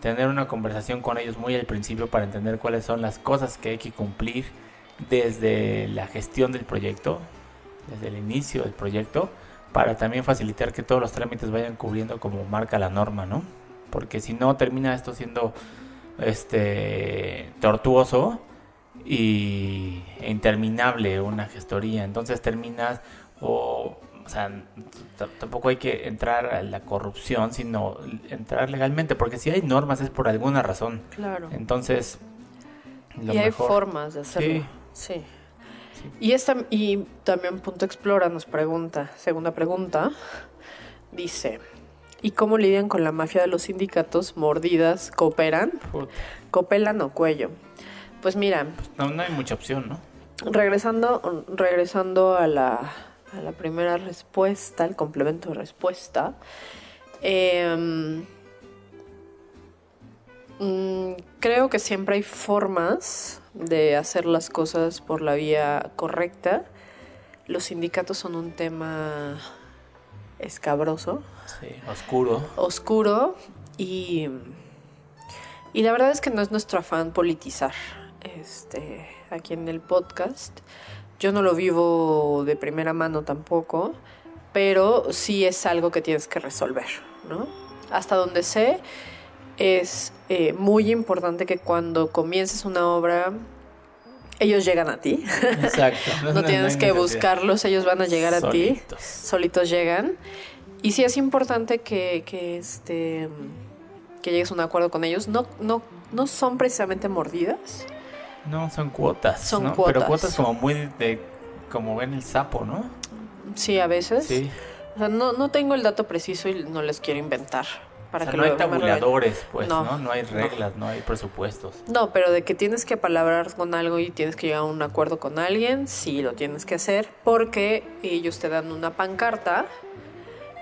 Speaker 2: tener una conversación con ellos muy al principio para entender cuáles son las cosas que hay que cumplir desde la gestión del proyecto, desde el inicio del proyecto, para también facilitar que todos los trámites vayan cubriendo como marca la norma, ¿no? Porque si no termina esto siendo este tortuoso y e interminable una gestoría, entonces terminas o sea, tampoco hay que entrar a la corrupción, sino entrar legalmente, porque si hay normas es por alguna razón.
Speaker 1: Claro.
Speaker 2: Entonces,
Speaker 1: y hay formas de hacerlo. Sí. Y, esta, y también Punto Explora nos pregunta, segunda pregunta, dice, ¿y cómo lidian con la mafia de los sindicatos? ¿Mordidas? ¿Cooperan? ¿Copelan o cuello? Pues mira...
Speaker 2: no, no hay mucha opción, ¿no?
Speaker 1: Regresando, regresando a la, a la primera respuesta, el complemento de respuesta, em, mm, creo que siempre hay formas de hacer las cosas por la vía correcta. Los sindicatos son un tema escabroso.
Speaker 2: Sí, oscuro.
Speaker 1: Oscuro y, y la verdad es que no es nuestro afán politizar este, aquí en el podcast. Yo no lo vivo de primera mano tampoco, pero sí es algo que tienes que resolver, ¿no? Hasta donde sé, es eh, muy importante que cuando comiences una obra, ellos llegan a ti. Exacto. No, tienes que buscarlos, ellos van a llegar a ti. Solitos llegan. Y sí es importante que, que, este, que llegues a un acuerdo con ellos. No, no, no son precisamente mordidas.
Speaker 2: No, son cuotas. Son cuotas. Pero cuotas como muy de. como ven el sapo, ¿no?
Speaker 1: Sí, a veces. Sí. O sea, no, no tengo el dato preciso y no les quiero inventar
Speaker 2: para que no hay tabuladores, pues, no, ¿no? hay reglas, no. hay presupuestos.
Speaker 1: No, pero de que tienes que palabrar con algo y tienes que llegar a un acuerdo con alguien, sí lo tienes que hacer, porque ellos te dan una pancarta.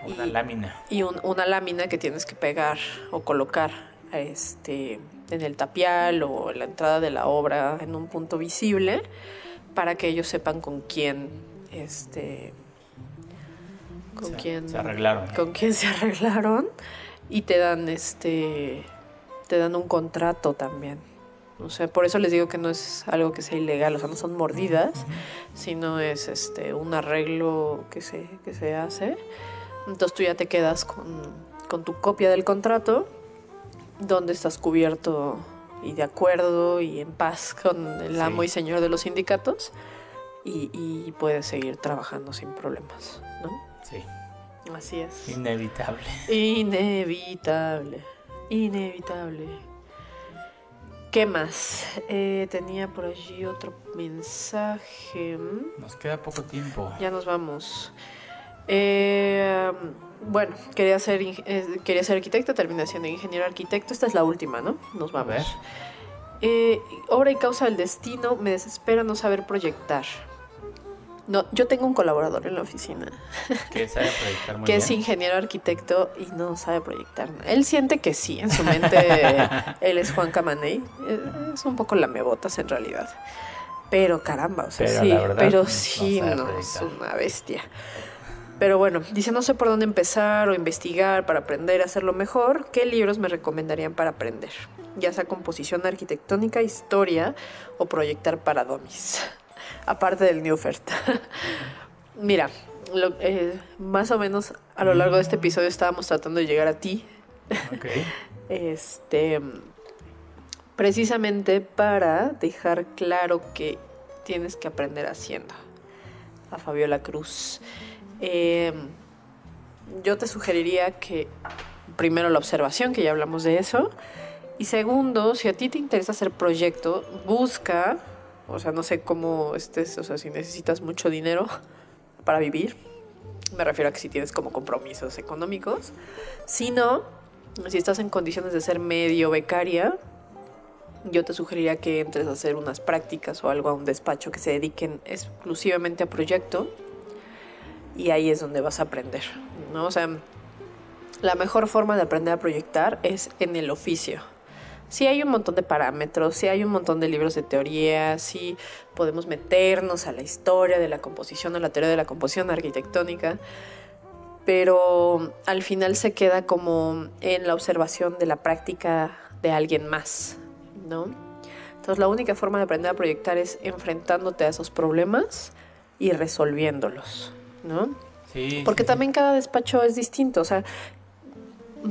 Speaker 2: Una lámina.
Speaker 1: Y una lámina que tienes que pegar o colocar este, en el tapial o en la entrada de la obra en un punto visible para que ellos sepan con quién este con quién
Speaker 2: se arreglaron
Speaker 1: con quién se arreglaron y te dan este te dan un contrato también. O sea, por eso les digo que no es algo que sea ilegal, o sea, no son mordidas, sino es este un arreglo que se, que se hace. Entonces tú ya te quedas con, con tu copia del contrato, donde estás cubierto y de acuerdo y en paz con el amo y señor de los sindicatos, y, y puedes seguir trabajando sin problemas, ¿no?
Speaker 2: Sí.
Speaker 1: Así es.
Speaker 2: Inevitable.
Speaker 1: Inevitable. Inevitable. ¿Qué más? Eh, tenía por allí otro mensaje.
Speaker 2: Nos queda poco tiempo.
Speaker 1: Ya nos vamos. Eh, bueno, quería ser, eh, quería ser arquitecto, terminé siendo ingeniero arquitecto. Esta es la última, ¿no? Nos vamos. A ver. obra y causa del destino, me desespera no saber proyectar. No, yo tengo un colaborador en la oficina.
Speaker 2: Que sabe proyectar muy
Speaker 1: Que es ingeniero arquitecto y no sabe proyectar. Él siente que sí, en su mente él es Juan Camaney. Es un poco lamebotas en realidad. Pero caramba, o sea, sí, pero sí, no, es una bestia. Pero bueno, dice, no sé por dónde empezar o investigar para aprender a hacerlo mejor. ¿Qué libros me recomendarían para aprender? Ya sea composición arquitectónica, historia o proyectar para domis aparte del New oferta. Mira, eh, más o menos a lo largo de este episodio estábamos tratando de llegar a ti. este, precisamente para dejar claro que tienes que aprender haciendo. A Fabiola Cruz. Em, yo te sugeriría que primero la observación, que ya hablamos de eso. Y segundo, si a ti te interesa hacer proyecto, busca o sea, no sé cómo estés, o sea, si necesitas mucho dinero para vivir. Me refiero a que si tienes como compromisos económicos. Si no, si estás en condiciones de ser medio becaria, yo te sugeriría que entres a hacer unas prácticas o algo a un despacho que se dediquen exclusivamente a proyecto y ahí es donde vas a aprender, ¿no? O sea, la mejor forma de aprender a proyectar es en el oficio sí hay un montón de parámetros, sí hay un montón de libros de teoría, sí podemos meternos a la historia de la composición, a la teoría de la composición arquitectónica, pero al final se queda como en la observación de la práctica de alguien más, ¿no? Entonces la única forma de aprender a proyectar es enfrentándote a esos problemas y resolviéndolos, ¿no?
Speaker 2: Sí,
Speaker 1: Porque
Speaker 2: sí,
Speaker 1: también cada despacho es distinto. O sea,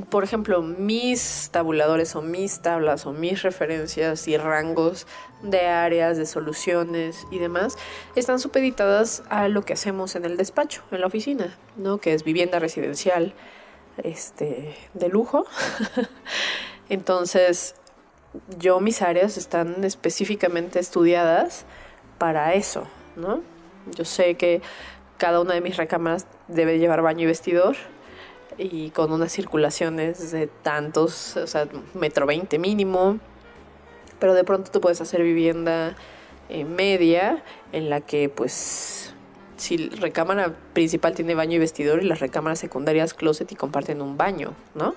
Speaker 1: por ejemplo, mis tabuladores o mis tablas o mis referencias y rangos de áreas, de soluciones y demás están supeditadas a lo que hacemos en el despacho, en la oficina, ¿no? Que es vivienda residencial este, de lujo. Entonces, yo mis áreas están específicamente estudiadas para eso, ¿no? Yo sé que cada una de mis recámaras debe llevar baño y vestidor y con unas circulaciones de tantos, o sea, metro veinte mínimo, pero de pronto tú puedes hacer vivienda eh, media en la que pues si la recámara principal tiene baño y vestidor y las recámaras secundarias closet y comparten un baño, ¿no?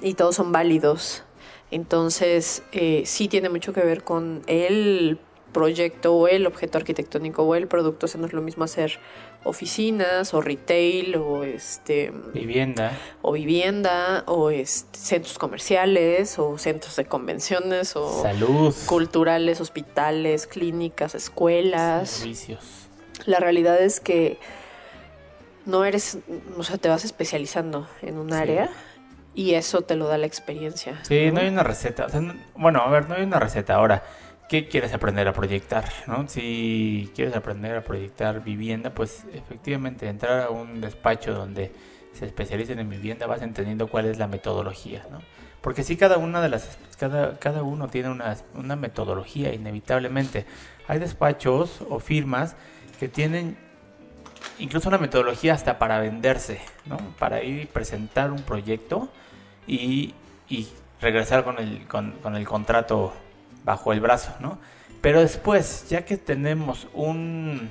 Speaker 1: Y todos son válidos. Entonces, eh, sí tiene mucho que ver con el proyecto o el objeto arquitectónico o el producto. O sea, no es lo mismo hacer oficinas o retail o este
Speaker 2: Vivienda.
Speaker 1: o vivienda o este, centros comerciales o centros de convenciones o
Speaker 2: Salud.
Speaker 1: culturales, hospitales, clínicas, escuelas.
Speaker 2: Servicios.
Speaker 1: La realidad es que no eres, o sea, te vas especializando en un
Speaker 2: Sí.
Speaker 1: área y eso te lo da la experiencia.
Speaker 2: Sí, no hay una receta. o sea, no- bueno, a ver, no hay una receta. Ahora, ¿qué quieres aprender a proyectar? ¿no? Si quieres aprender a proyectar vivienda, pues efectivamente entrar a un despacho donde se especialicen en vivienda vas entendiendo cuál es la metodología, ¿no? Porque sí, cada una de las, cada, cada uno tiene una, una metodología, inevitablemente. Hay despachos o firmas que tienen incluso una metodología hasta para venderse, ¿no? Para ir y presentar un proyecto y, y regresar con el, con, con el contrato bajo el brazo, ¿no? Pero después, ya que tenemos un,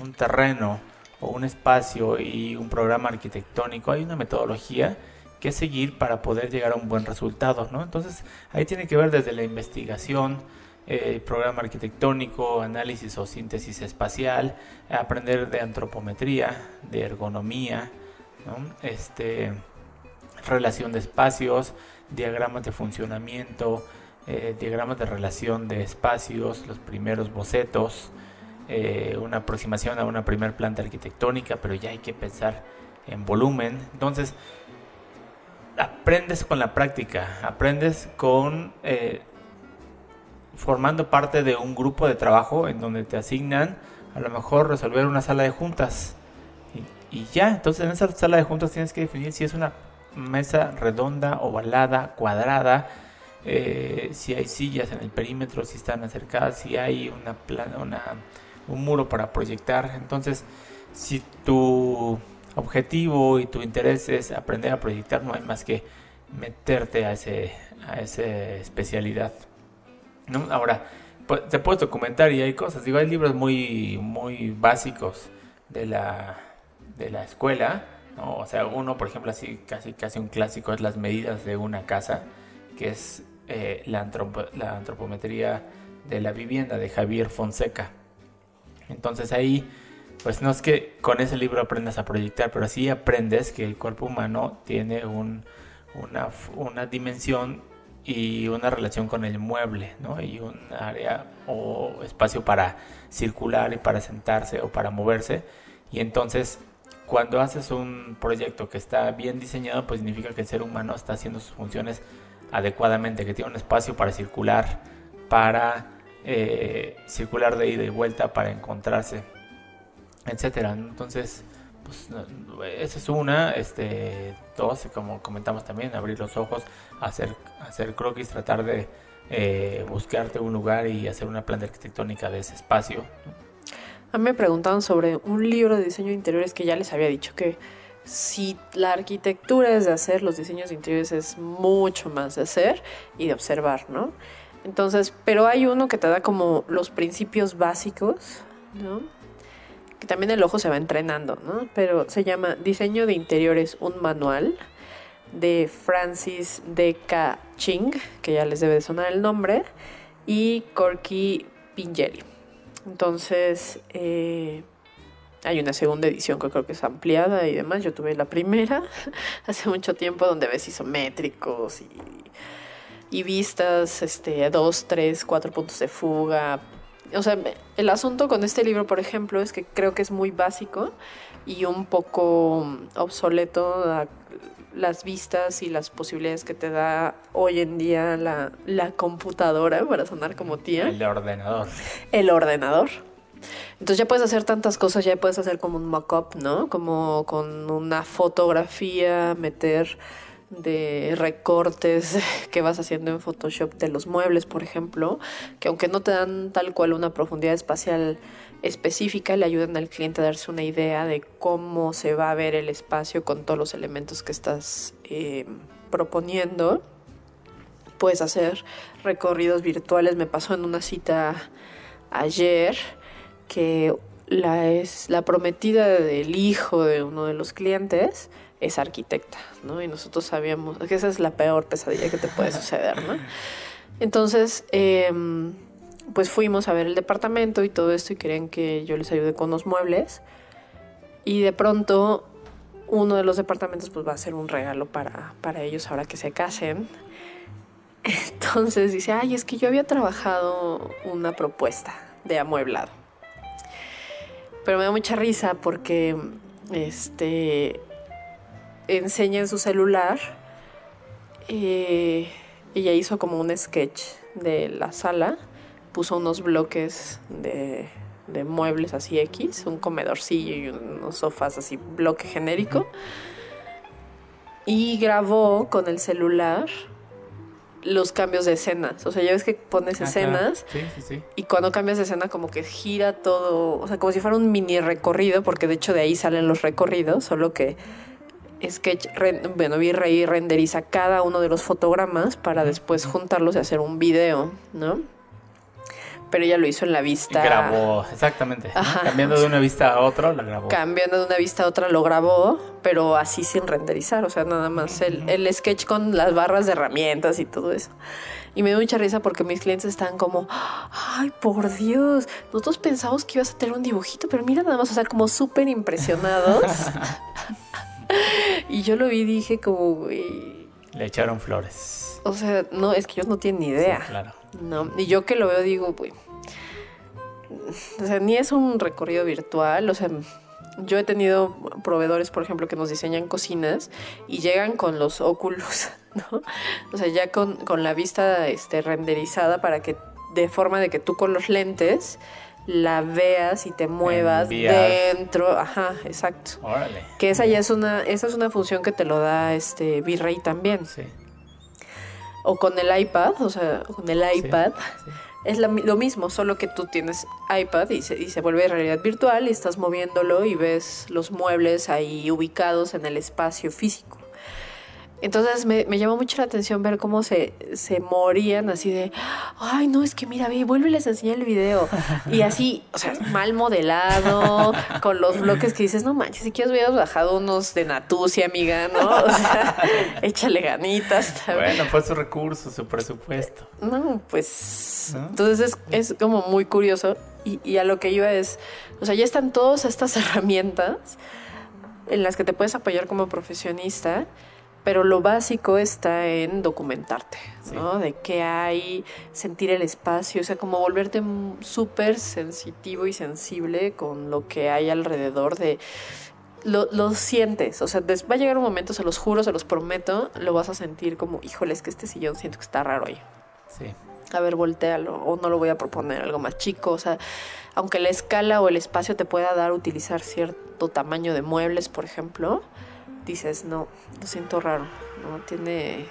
Speaker 2: un terreno o un espacio y un programa arquitectónico, hay una metodología que seguir para poder llegar a un buen resultado, ¿no? Entonces, ahí tiene que ver desde la investigación, eh, programa arquitectónico, análisis o síntesis espacial, aprender de antropometría, de ergonomía, ¿no? este, relación de espacios, diagramas de funcionamiento, eh, diagramas de relación de espacios, los primeros bocetos, eh, una aproximación a una primer planta arquitectónica, pero ya hay que pensar en volumen. Entonces, aprendes con la práctica, aprendes con eh, formando parte de un grupo de trabajo en donde te asignan a lo mejor resolver una sala de juntas y, y ya, entonces en esa sala de juntas tienes que definir si es una mesa redonda, ovalada, cuadrada, eh, si hay sillas en el perímetro, si están acercadas, si hay una, plana, una un muro para proyectar. Entonces, si tu objetivo y tu interés es aprender a proyectar, no hay más que meterte a ese a esa especialidad. Ahora, pues, te puedes documentar y hay cosas, digo, hay libros muy muy básicos de la de la escuela, ¿no? O sea, uno, por ejemplo, así casi casi un clásico es las medidas de una casa, que es eh, la, antropo, la antropometría de la vivienda de Javier Fonseca. Entonces ahí, pues no es que con ese libro aprendas a proyectar, pero sí aprendes que el cuerpo humano tiene un, una, una dimensión y una relación con el mueble, ¿no? Y un área o espacio para circular y para sentarse o para moverse. Y entonces, cuando haces un proyecto que está bien diseñado, pues significa que el ser humano está haciendo sus funciones adecuadamente, que tiene un espacio para circular, para eh, circular de ida y vuelta, para encontrarse, etcétera. Entonces, pues esa es una, este, dos, como comentamos también, abrir los ojos, hacer, hacer croquis, tratar de eh, buscarte un lugar y hacer una planta arquitectónica de ese espacio.
Speaker 1: A mí me preguntaban sobre un libro de diseño de interiores que ya les había dicho que si la arquitectura es de hacer, los diseños de interiores es mucho más de hacer y de observar, ¿no? Entonces, pero hay uno que te da como los principios básicos, ¿no? Que también el ojo se va entrenando, ¿no? Pero se llama Diseño de Interiores, un manual de Francis D.K. Ching, que ya les debe de sonar el nombre, y Corky Pingelli. Entonces, eh, hay una segunda edición que creo que es ampliada y demás. Yo tuve la primera hace mucho tiempo donde ves isométricos y, y vistas, este, dos, tres, cuatro puntos de fuga, O sea, el asunto con este libro, por ejemplo, es que creo que es muy básico y un poco obsoleto a las vistas y las posibilidades que te da hoy en día la, la computadora, para sonar como tía.
Speaker 2: El ordenador.
Speaker 1: El ordenador. Entonces ya puedes hacer tantas cosas, ya puedes hacer como un mock-up, ¿no? Como con una fotografía, meter de recortes que vas haciendo en Photoshop de los muebles, por ejemplo, que aunque no te dan tal cual una profundidad espacial específica, le ayudan al cliente a darse una idea de cómo se va a ver el espacio con todos los elementos que estás eh, proponiendo. Puedes hacer recorridos virtuales. Me pasó en una cita ayer que la es la prometida del hijo de uno de los clientes es arquitecta, ¿no? Y nosotros sabíamos que esa es la peor pesadilla que te puede suceder, ¿no? Entonces, em, pues fuimos a ver el departamento y todo esto y querían que yo les ayude con los muebles. Y de pronto uno de los departamentos pues va a ser un regalo para, para ellos ahora que se casen. Entonces dice, ay, es que yo había trabajado una propuesta de amueblado. Pero me da mucha risa porque este enseña en su celular. Eh, ella hizo como un sketch de la sala, puso unos bloques de, de muebles así X, un comedorcillo y unos sofás así, bloque genérico. Y grabó con el celular los cambios de escenas. O sea, ya ves que pones escenas.
Speaker 2: Sí, sí, sí.
Speaker 1: y cuando cambias de escena como que gira todo, o sea, como si fuera un mini recorrido, porque de hecho de ahí salen los recorridos, solo que Sketch, bueno, V-Ray renderiza cada uno de los fotogramas para después juntarlos y hacer un video, ¿no? Pero ella lo hizo en la vista.
Speaker 2: grabó, exactamente. Cambiando de una vista a otra, la grabó.
Speaker 1: Cambiando de una vista a otra lo grabó, pero así sin renderizar, o sea, nada más el, el sketch con las barras de herramientas y todo eso. Y me dio mucha risa porque mis clientes estaban como, ay, por Dios, nosotros pensamos que ibas a tener un dibujito, pero mira nada más, o sea, como súper impresionados. y yo lo vi y dije como, güey,
Speaker 2: Le echaron flores.
Speaker 1: o sea, no, es que ellos no tienen ni idea.
Speaker 2: Sí, claro.
Speaker 1: No, y yo que lo veo digo, güey. O sea, ni es un recorrido virtual, o sea, yo he tenido proveedores, por ejemplo, que nos diseñan cocinas y llegan con los óculos, ¿no? O sea, ya con, con la vista este, renderizada para que, de forma de que tú con los lentes la veas y te muevas dentro. Ajá, exacto.
Speaker 2: Órale.
Speaker 1: Que esa ya es una, esa es una función que te lo da este V-Ray también.
Speaker 2: Sí.
Speaker 1: O con el iPad, o sea, con el
Speaker 2: sí,
Speaker 1: iPad.
Speaker 2: sí.
Speaker 1: Es la- lo mismo, solo que tú tienes iPad y se, y se vuelve realidad virtual y estás moviéndolo y ves los muebles ahí ubicados en el espacio físico. Entonces me, me llamó mucho la atención ver cómo se, se morían así de, ay no, es que mira, ve, vuélveles a enseñar el video. Y así, o sea, mal modelado, con los bloques que dices, no manches, si quieres hubieras bajado unos de Natusi, amiga, ¿no? O sea, échale ganitas.
Speaker 2: Bueno, fue su recurso, su presupuesto.
Speaker 1: No, pues.
Speaker 2: ¿No?
Speaker 1: Entonces es, es como muy curioso. Y, y a lo que iba es. O sea, ya están todas estas herramientas en las que te puedes apoyar como profesionista. Pero lo básico está en documentarte, ¿no? De qué hay, sentir el espacio, o sea, como volverte súper sensitivo y sensible con lo que hay alrededor de... Lo, lo sientes, o sea, va a llegar un momento, se los juro, se los prometo, lo vas a sentir como, híjole, es que este sillón siento que está raro ahí
Speaker 2: Sí.
Speaker 1: a ver, voltealo, o no lo voy a proponer algo más chico, o sea, aunque la escala o el espacio te pueda dar utilizar cierto tamaño de muebles, por ejemplo, dices, no, lo siento raro, no tiene...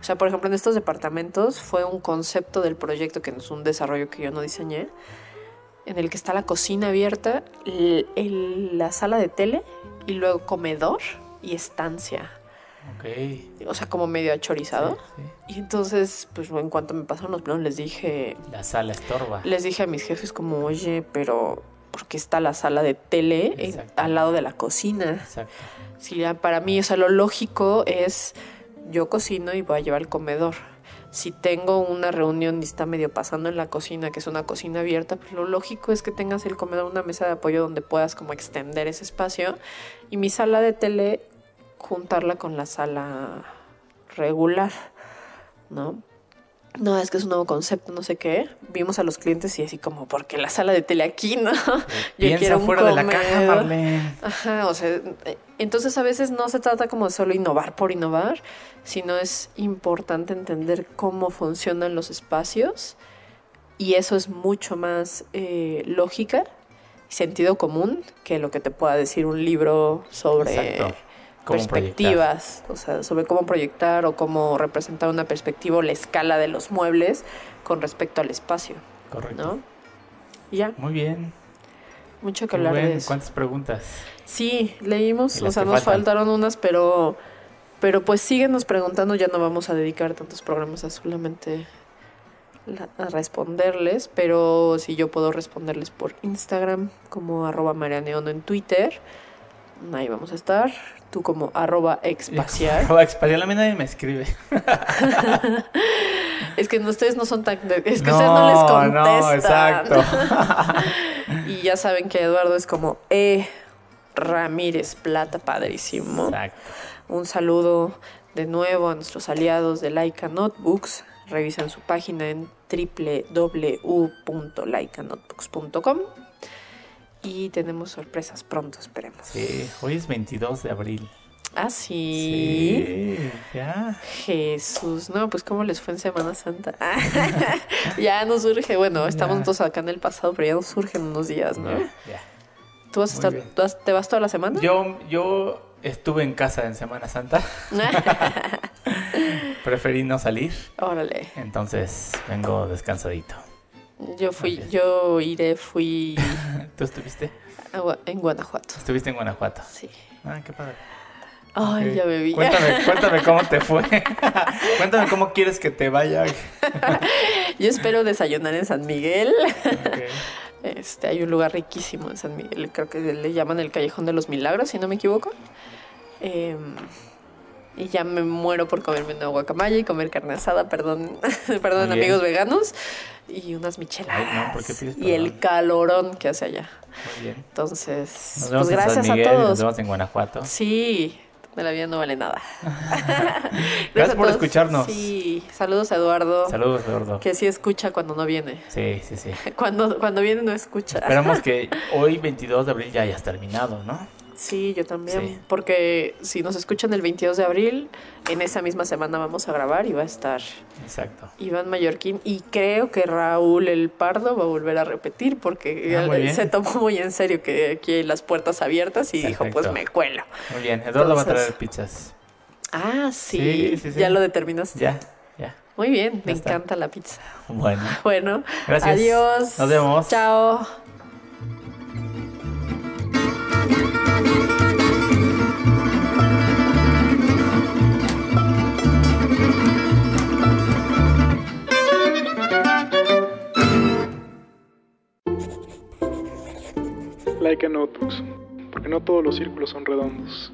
Speaker 1: O sea, por ejemplo, en estos departamentos fue un concepto del proyecto que es un desarrollo que yo no diseñé, en el que está la cocina abierta, el- el- la sala de tele y luego comedor y estancia.
Speaker 2: Ok.
Speaker 1: O sea, como medio achorizado.
Speaker 2: Sí, sí.
Speaker 1: Y entonces, pues en cuanto me pasaron los planos, les dije,
Speaker 2: La sala estorba.
Speaker 1: les dije a mis jefes como, oye, pero ¿por qué está la sala de tele en-
Speaker 2: Exacto.
Speaker 1: al lado de la cocina?
Speaker 2: Exacto.
Speaker 1: Ya para mí, o sea, lo lógico es yo cocino y voy a llevar el comedor. Si tengo una reunión y está medio pasando en la cocina, que es una cocina abierta, pues lo lógico es que tengas el comedor, una mesa de apoyo donde puedas como extender ese espacio. Y mi sala de tele, juntarla con la sala regular, ¿no? No, es que es un nuevo concepto, no sé qué. Vimos a los clientes y así como, porque la sala de tele aquí, ¿no?
Speaker 2: Piensa fuera de la caja. Marlene.
Speaker 1: Ajá, o sea, entonces a veces no se trata como de solo innovar por innovar, sino es importante entender cómo funcionan los espacios y eso es mucho más eh, lógica y sentido común que lo que te pueda decir un libro sobre
Speaker 2: Exacto.
Speaker 1: Perspectivas, o sea, sobre cómo proyectar o cómo representar una perspectiva o la escala de los muebles con respecto al espacio,
Speaker 2: Correcto.
Speaker 1: ¿no? Y ya,
Speaker 2: Muy bien.
Speaker 1: mucho que
Speaker 2: Muy
Speaker 1: hablar de
Speaker 2: bien.
Speaker 1: eso.
Speaker 2: ¿Cuántas preguntas?
Speaker 1: Sí, leímos, o sea, nos
Speaker 2: faltan.
Speaker 1: faltaron unas, pero pero pues síguenos preguntando, ya no vamos a dedicar tantos programas a solamente la- a responderles, pero si yo puedo responderles por Instagram como arroba marianeono en Twitter, ahí vamos a estar, tú como arroba expaciar.
Speaker 2: Arroba Expacial, a mí nadie me escribe.
Speaker 1: es que ustedes no son tan... Es que ustedes no les contestan.
Speaker 2: No, exacto.
Speaker 1: y ya saben que Eduardo es como E. Ramírez Plata, padrísimo.
Speaker 2: Exacto.
Speaker 1: Un saludo de nuevo a nuestros aliados de Laika Notebooks. Revisan su página en www.laikanotebooks.com. Y tenemos sorpresas pronto, esperemos.
Speaker 2: Sí, hoy es 22 de abril.
Speaker 1: Ah, sí.
Speaker 2: Sí, ya.
Speaker 1: Jesús, no, pues cómo les fue en Semana Santa. ya nos surge, bueno, estamos todos acá en el pasado, pero ya nos surgen unos días, ¿no?
Speaker 2: Ya, ya.
Speaker 1: ¿Tú vas a estar, tú te vas toda la semana?
Speaker 2: Yo, yo estuve en casa en Semana Santa. Preferí no salir.
Speaker 1: Órale.
Speaker 2: Entonces vengo descansadito.
Speaker 1: Yo fui, yo iré, fui
Speaker 2: ¿Tú estuviste?
Speaker 1: en Guanajuato.
Speaker 2: Estuviste en Guanajuato.
Speaker 1: Sí.
Speaker 2: Ah, qué padre.
Speaker 1: Ay, ya bebí.
Speaker 2: Cuéntame, cuéntame cómo te fue. cuéntame cómo quieres que te vaya.
Speaker 1: Yo espero desayunar en San Miguel.
Speaker 2: Ok.
Speaker 1: Este, hay un lugar riquísimo en San Miguel, creo que le llaman el Callejón de los Milagros, si no me equivoco. Em, y ya me muero por comerme una guacamaya y comer carne asada, perdón, perdón amigos veganos, y unas micheladas.
Speaker 2: Ay, no, ¿por qué pides
Speaker 1: y el calorón que hace allá.
Speaker 2: Muy bien.
Speaker 1: Entonces,
Speaker 2: Nos vemos
Speaker 1: pues
Speaker 2: en
Speaker 1: gracias
Speaker 2: San Miguel
Speaker 1: a
Speaker 2: y nos
Speaker 1: todos.
Speaker 2: vemos en Guanajuato.
Speaker 1: Sí, de la vida no vale nada.
Speaker 2: Gracias por
Speaker 1: todos.
Speaker 2: escucharnos.
Speaker 1: Sí, saludos a Eduardo,
Speaker 2: Saludos, Eduardo.
Speaker 1: que sí escucha cuando no viene.
Speaker 2: Sí, sí, sí.
Speaker 1: Cuando, cuando viene no escucha.
Speaker 2: Esperamos que hoy, 22 de abril, ya hayas terminado, ¿no?
Speaker 1: Sí, yo también.
Speaker 2: Sí.
Speaker 1: Porque si nos escuchan el 22 de abril, en esa misma semana vamos a grabar y va a estar
Speaker 2: Exacto.
Speaker 1: Iván Mallorquín. Y creo que Raúl El Pardo va a volver a repetir porque
Speaker 2: Ah,
Speaker 1: él se tomó muy en serio que aquí hay las puertas abiertas y dijo, pues me cuelo.
Speaker 2: Muy bien. Eduardo va a
Speaker 1: Entonces-
Speaker 2: traer pizzas.
Speaker 1: Ah, sí.
Speaker 2: Sí, sí, sí.
Speaker 1: Ya lo determinaste.
Speaker 2: Ya, ya.
Speaker 1: Muy bien, me
Speaker 2: está.
Speaker 1: encanta la pizza.
Speaker 2: Bueno.
Speaker 1: Bueno,
Speaker 2: Gracias.
Speaker 1: adiós.
Speaker 2: Nos vemos.
Speaker 1: Chao.
Speaker 3: Laika Notebooks, porque no todos los círculos son redondos.